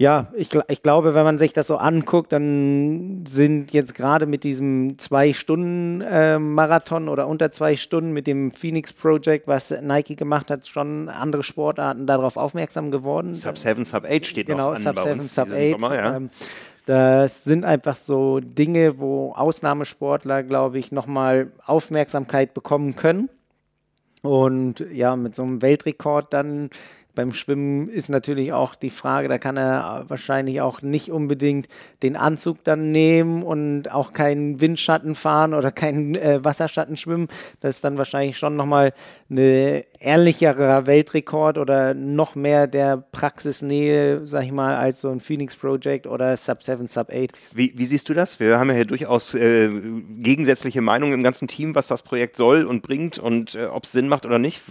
ja, ich, ich glaube, wenn man sich das so anguckt, dann sind jetzt gerade mit diesem Zwei-Stunden-Marathon äh, oder unter zwei Stunden mit dem Phoenix Project, was Nike gemacht hat, schon andere Sportarten darauf aufmerksam geworden. Sub 7, Sub 8 steht genau, noch an Sub bei 7, uns Sub 8. Sommer, ja. ähm, das sind einfach so Dinge, wo Ausnahmesportler, glaube ich, nochmal Aufmerksamkeit bekommen können. Und ja, mit so einem Weltrekord dann beim Schwimmen ist natürlich auch die Frage, da kann er wahrscheinlich auch nicht unbedingt den Anzug dann nehmen und auch keinen Windschatten fahren oder keinen äh, Wasserschatten schwimmen. Das ist dann wahrscheinlich schon nochmal eine ehrlicherer Weltrekord oder noch mehr der Praxisnähe, sag ich mal, als so ein Phoenix Project oder Sub 7, Sub 8. Wie, wie siehst du das? Wir haben ja hier durchaus äh, gegensätzliche Meinungen im ganzen Team, was das Projekt soll und bringt und äh, ob es Sinn macht oder nicht.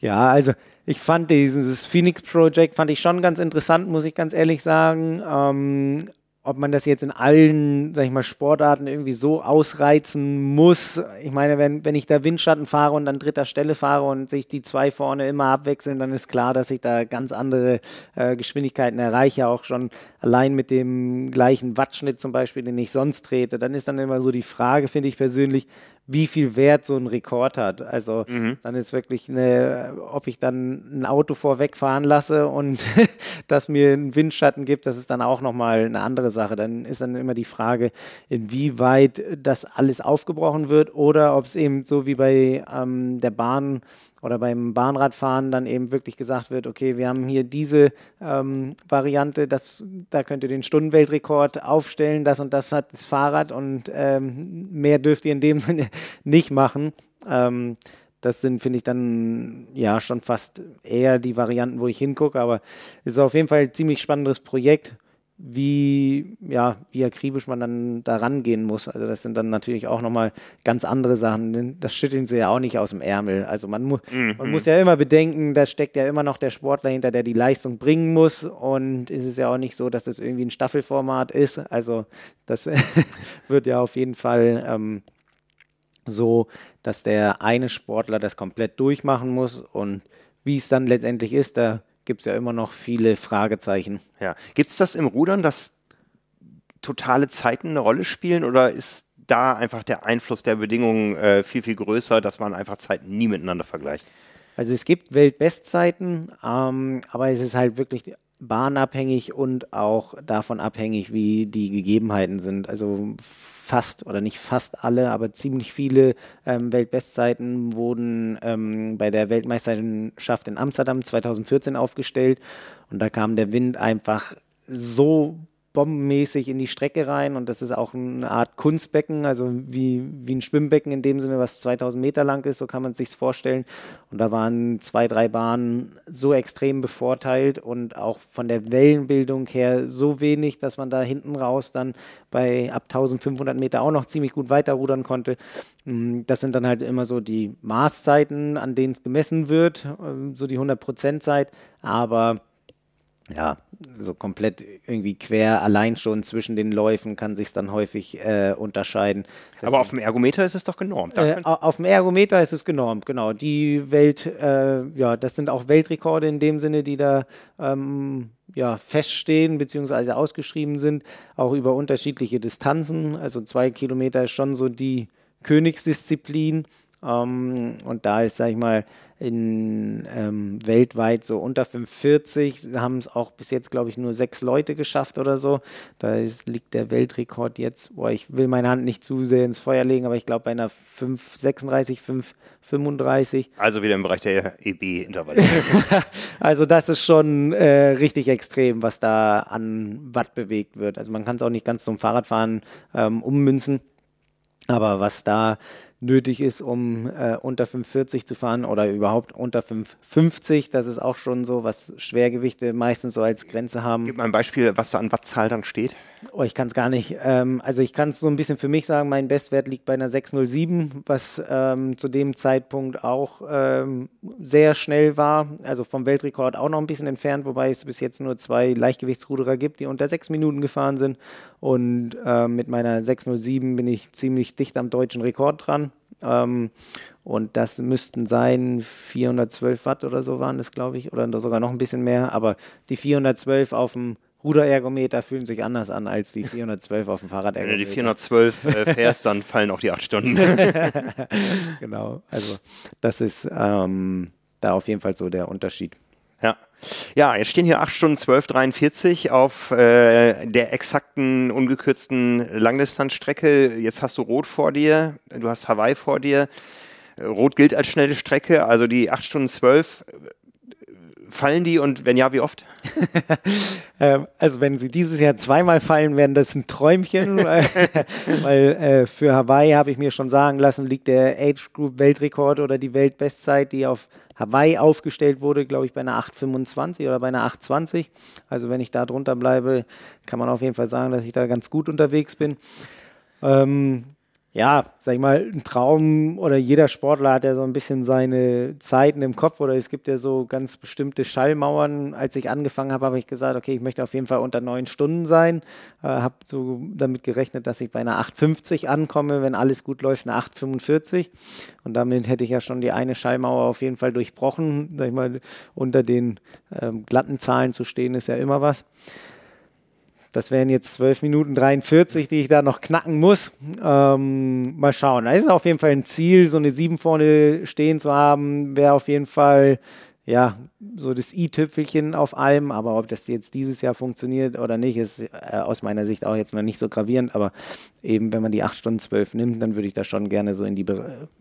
Ja, also ich fand dieses Phoenix Project fand ich schon ganz interessant, muss ich ganz ehrlich sagen. Ähm, ob man das jetzt in allen, sag ich mal, Sportarten irgendwie so ausreizen muss. Ich meine, wenn, wenn ich da Windschatten fahre und an dritter Stelle fahre und sich die zwei vorne immer abwechseln, dann ist klar, dass ich da ganz andere äh, Geschwindigkeiten erreiche, auch schon allein mit dem gleichen Wattschnitt zum Beispiel, den ich sonst trete. Dann ist dann immer so die Frage, finde ich persönlich, wie viel Wert so ein Rekord hat. Also mhm. dann ist wirklich eine, ob ich dann ein Auto vorwegfahren lasse und das mir einen Windschatten gibt, das ist dann auch nochmal eine andere Sache. Dann ist dann immer die Frage, inwieweit das alles aufgebrochen wird oder ob es eben so wie bei ähm, der Bahn oder beim Bahnradfahren dann eben wirklich gesagt wird, okay, wir haben hier diese ähm, Variante, das, da könnt ihr den Stundenweltrekord aufstellen, das und das hat das Fahrrad und ähm, mehr dürft ihr in dem Sinne nicht machen. Ähm, das sind, finde ich, dann ja schon fast eher die Varianten, wo ich hingucke, aber es ist auf jeden Fall ein ziemlich spannendes Projekt wie, ja, wie akribisch man dann da rangehen muss. Also das sind dann natürlich auch nochmal ganz andere Sachen. Das schütteln sie ja auch nicht aus dem Ärmel. Also man, mu mhm. man muss ja immer bedenken, da steckt ja immer noch der Sportler hinter, der die Leistung bringen muss. Und es ist ja auch nicht so, dass das irgendwie ein Staffelformat ist. Also das wird ja auf jeden Fall ähm, so, dass der eine Sportler das komplett durchmachen muss. Und wie es dann letztendlich ist, da gibt es ja immer noch viele Fragezeichen. Ja. Gibt es das im Rudern, dass totale Zeiten eine Rolle spielen oder ist da einfach der Einfluss der Bedingungen äh, viel, viel größer, dass man einfach Zeiten nie miteinander vergleicht? Also es gibt Weltbestzeiten, ähm, aber es ist halt wirklich bahnabhängig und auch davon abhängig, wie die Gegebenheiten sind. Also fast oder nicht fast alle, aber ziemlich viele ähm, Weltbestzeiten wurden ähm, bei der Weltmeisterschaft in Amsterdam 2014 aufgestellt und da kam der Wind einfach so bombenmäßig in die Strecke rein und das ist auch eine Art Kunstbecken, also wie, wie ein Schwimmbecken in dem Sinne, was 2000 Meter lang ist, so kann man es sich vorstellen. Und da waren zwei, drei Bahnen so extrem bevorteilt und auch von der Wellenbildung her so wenig, dass man da hinten raus dann bei ab 1500 Meter auch noch ziemlich gut weiterrudern konnte. Mm, das sind dann halt immer so die Maßzeiten, an denen es gemessen wird, ähm, so die 100% Zeit, aber ja, so komplett irgendwie quer allein schon zwischen den Läufen kann sich dann häufig äh, unterscheiden. Aber auf dem Ergometer ist es doch genormt. Äh, auf dem Ergometer ist es genormt, genau. Die Welt, äh, ja, das sind auch Weltrekorde in dem Sinne, die da ähm, ja, feststehen bzw. ausgeschrieben sind, auch über unterschiedliche Distanzen. Also zwei Kilometer ist schon so die Königsdisziplin. Ähm, und da ist, sag ich mal, in ähm, weltweit so unter 45 haben es auch bis jetzt, glaube ich, nur sechs Leute geschafft oder so. Da ist, liegt der Weltrekord jetzt, boah, ich will meine Hand nicht zu sehr ins Feuer legen, aber ich glaube bei einer 5, 36, 5, 35. Also wieder im Bereich der EB-Intervalle. also das ist schon äh, richtig extrem, was da an Watt bewegt wird. Also man kann es auch nicht ganz zum Fahrradfahren ähm, ummünzen, aber was da nötig ist, um äh, unter 540 zu fahren oder überhaupt unter 550. Das ist auch schon so, was Schwergewichte meistens so als Grenze haben. Gib mal ein Beispiel, was da an Wattzahl dann steht. Oh, ich kann es gar nicht. Ähm, also ich kann es so ein bisschen für mich sagen, mein Bestwert liegt bei einer 607, was ähm, zu dem Zeitpunkt auch ähm, sehr schnell war. Also vom Weltrekord auch noch ein bisschen entfernt, wobei es bis jetzt nur zwei Leichtgewichtsruderer gibt, die unter sechs Minuten gefahren sind. Und äh, mit meiner 607 bin ich ziemlich dicht am deutschen Rekord dran. Ähm, und das müssten sein 412 Watt oder so waren das, glaube ich, oder sogar noch ein bisschen mehr. Aber die 412 auf dem Ruderergometer fühlen sich anders an als die 412 auf dem Fahrradergometer. Wenn du die 412 äh, fährst, dann fallen auch die acht Stunden. genau, also das ist ähm, da auf jeden Fall so der Unterschied. Ja. Ja, jetzt stehen hier 8 Stunden 12,43 auf äh, der exakten, ungekürzten Langdistanzstrecke. Jetzt hast du Rot vor dir, du hast Hawaii vor dir. Rot gilt als schnelle Strecke, also die 8 Stunden 12 fallen die und wenn ja, wie oft? ähm, also wenn sie dieses Jahr zweimal fallen, werden das ein Träumchen, weil, weil äh, für Hawaii habe ich mir schon sagen lassen, liegt der Age Group Weltrekord oder die Weltbestzeit, die auf Hawaii aufgestellt wurde, glaube ich, bei einer 8,25 oder bei einer 8,20. Also wenn ich da drunter bleibe, kann man auf jeden Fall sagen, dass ich da ganz gut unterwegs bin. Ähm, ja, sag ich mal, ein Traum oder jeder Sportler hat ja so ein bisschen seine Zeiten im Kopf oder es gibt ja so ganz bestimmte Schallmauern. Als ich angefangen habe, habe ich gesagt, okay, ich möchte auf jeden Fall unter neun Stunden sein. Äh, habe so damit gerechnet, dass ich bei einer 8,50 ankomme, wenn alles gut läuft, eine 8,45. Und damit hätte ich ja schon die eine Schallmauer auf jeden Fall durchbrochen. Sag ich mal, unter den ähm, glatten Zahlen zu stehen, ist ja immer was. Das wären jetzt 12 Minuten 43, die ich da noch knacken muss. Ähm, mal schauen. Da ist auf jeden Fall ein Ziel, so eine 7 vorne stehen zu haben, wäre auf jeden Fall ja, so das i-Tüpfelchen auf allem, aber ob das jetzt dieses Jahr funktioniert oder nicht, ist äh, aus meiner Sicht auch jetzt noch nicht so gravierend, aber eben wenn man die 8 Stunden 12 nimmt, dann würde ich da schon gerne so in, die,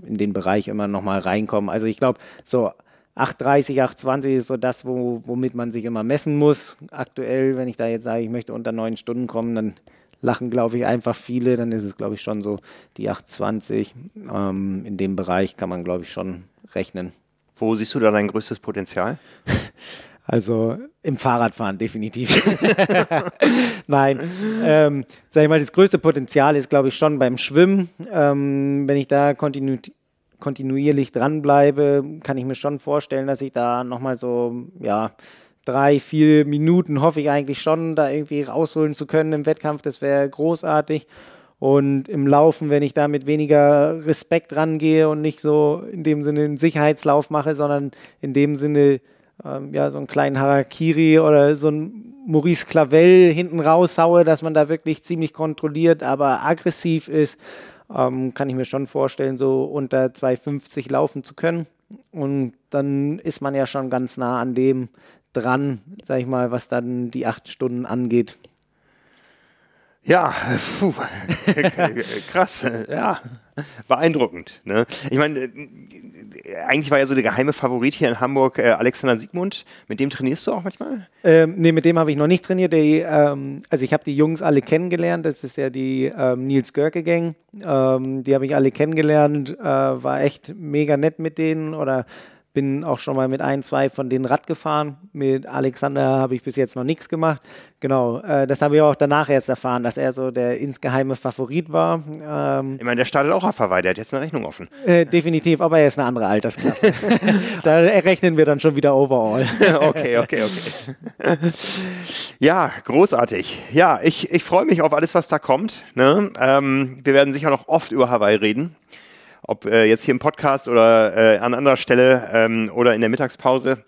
in den Bereich immer nochmal reinkommen. Also ich glaube, so 830, 820 ist so das, wo, womit man sich immer messen muss. Aktuell, wenn ich da jetzt sage, ich möchte unter neun Stunden kommen, dann lachen, glaube ich, einfach viele. Dann ist es, glaube ich, schon so die 820. Ähm, in dem Bereich kann man, glaube ich, schon rechnen. Wo siehst du da dein größtes Potenzial? Also im Fahrradfahren definitiv. Nein, ähm, sag ich mal, das größte Potenzial ist, glaube ich, schon beim Schwimmen. Ähm, wenn ich da kontinu kontinuierlich dranbleibe, kann ich mir schon vorstellen, dass ich da nochmal so, ja, drei, vier Minuten hoffe ich eigentlich schon, da irgendwie rausholen zu können im Wettkampf. Das wäre großartig. Und im Laufen, wenn ich da mit weniger Respekt rangehe und nicht so in dem Sinne einen Sicherheitslauf mache, sondern in dem Sinne ähm, ja so einen kleinen Harakiri oder so ein Maurice Clavel hinten raushaue, dass man da wirklich ziemlich kontrolliert, aber aggressiv ist ähm, kann ich mir schon vorstellen, so unter 2,50 laufen zu können. Und dann ist man ja schon ganz nah an dem dran, sag ich mal, was dann die acht Stunden angeht. Ja, puh, krass, ja, beeindruckend. Ne? Ich meine, äh, eigentlich war ja so der geheime Favorit hier in Hamburg äh, Alexander Siegmund. Mit dem trainierst du auch manchmal? Ähm, nee, mit dem habe ich noch nicht trainiert. Die, ähm, also ich habe die Jungs alle kennengelernt. Das ist ja die ähm, Nils Görke Gang. Ähm, die habe ich alle kennengelernt. Äh, war echt mega nett mit denen oder bin auch schon mal mit ein, zwei von denen Rad gefahren. Mit Alexander habe ich bis jetzt noch nichts gemacht. Genau, äh, das habe ich auch danach erst erfahren, dass er so der insgeheime Favorit war. Ähm, ich meine, der startet auch auf Hawaii, der hat jetzt eine Rechnung offen. Äh, definitiv, aber er ist eine andere Altersklasse. da rechnen wir dann schon wieder overall. okay, okay, okay. ja, großartig. Ja, ich, ich freue mich auf alles, was da kommt. Ne? Ähm, wir werden sicher noch oft über Hawaii reden ob äh, jetzt hier im Podcast oder äh, an anderer Stelle ähm, oder in der Mittagspause.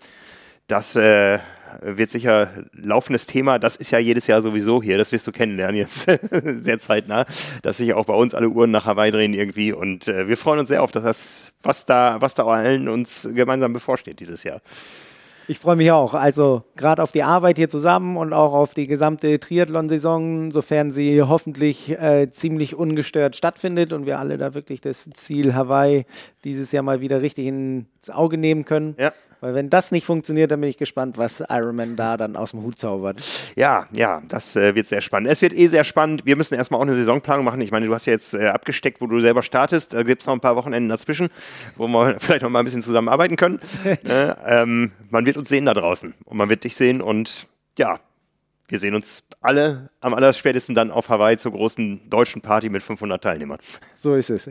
Das äh, wird sicher laufendes Thema. Das ist ja jedes Jahr sowieso hier. Das wirst du kennenlernen jetzt sehr zeitnah, dass sich auch bei uns alle Uhren nach Hawaii drehen irgendwie. Und äh, wir freuen uns sehr auf das, was da, was da allen uns gemeinsam bevorsteht dieses Jahr. Ich freue mich auch. Also gerade auf die Arbeit hier zusammen und auch auf die gesamte Triathlon-Saison, sofern sie hoffentlich äh, ziemlich ungestört stattfindet und wir alle da wirklich das Ziel Hawaii dieses Jahr mal wieder richtig ins Auge nehmen können. Ja. Weil wenn das nicht funktioniert, dann bin ich gespannt, was Ironman da dann aus dem Hut zaubert. Ja, ja, das äh, wird sehr spannend. Es wird eh sehr spannend. Wir müssen erstmal auch eine Saisonplanung machen. Ich meine, du hast ja jetzt äh, abgesteckt, wo du selber startest. Da gibt es noch ein paar Wochenenden dazwischen, wo wir vielleicht noch mal ein bisschen zusammenarbeiten können. äh, ähm, man wird uns sehen da draußen und man wird dich sehen und ja, wir sehen uns alle am allerspätesten dann auf Hawaii zur großen deutschen Party mit 500 Teilnehmern. So ist es.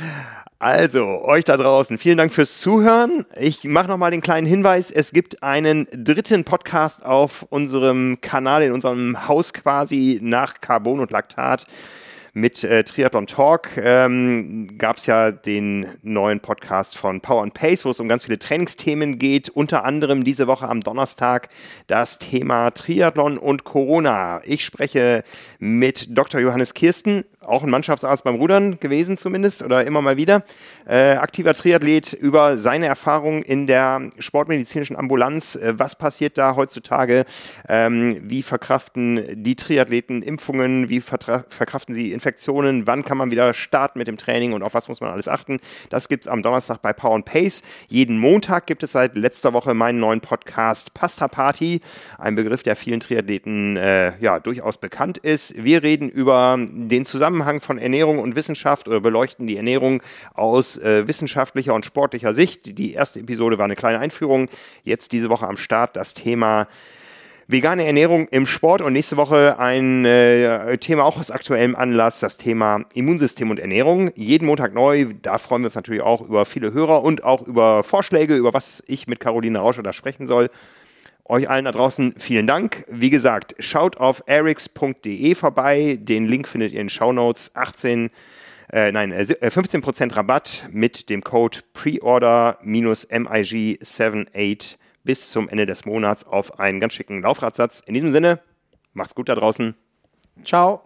also, euch da draußen, vielen Dank fürs Zuhören. Ich mache nochmal den kleinen Hinweis, es gibt einen dritten Podcast auf unserem Kanal, in unserem Haus quasi nach Carbon und Laktat mit äh, Triathlon Talk ähm, gab es ja den neuen Podcast von Power and Pace, wo es um ganz viele Trainingsthemen geht. Unter anderem diese Woche am Donnerstag das Thema Triathlon und Corona. Ich spreche mit Dr. Johannes Kirsten, auch ein Mannschaftsarzt beim Rudern gewesen zumindest oder immer mal wieder. Äh, aktiver Triathlet über seine Erfahrungen in der sportmedizinischen Ambulanz. Äh, was passiert da heutzutage? Ähm, wie verkraften die Triathleten Impfungen? Wie verkraften sie Infektionen? Wann kann man wieder starten mit dem Training und auf was muss man alles achten? Das gibt es am Donnerstag bei Power and Pace. Jeden Montag gibt es seit letzter Woche meinen neuen Podcast Pasta Party. Ein Begriff, der vielen Triathleten äh, ja durchaus bekannt ist. Wir reden über den Zusammenhang Zusammenhang von Ernährung und Wissenschaft oder beleuchten die Ernährung aus äh, wissenschaftlicher und sportlicher Sicht. Die erste Episode war eine kleine Einführung. Jetzt diese Woche am Start das Thema vegane Ernährung im Sport und nächste Woche ein äh, Thema auch aus aktuellem Anlass, das Thema Immunsystem und Ernährung. Jeden Montag neu. Da freuen wir uns natürlich auch über viele Hörer und auch über Vorschläge, über was ich mit Caroline Rauscher da sprechen soll. Euch allen da draußen vielen Dank. Wie gesagt, schaut auf erix.de vorbei. Den Link findet ihr in Show Notes. 18, äh, nein, äh, 15% äh, Rabatt mit dem Code Preorder-MIG78 bis zum Ende des Monats auf einen ganz schicken Laufradsatz. In diesem Sinne, macht's gut da draußen. Ciao.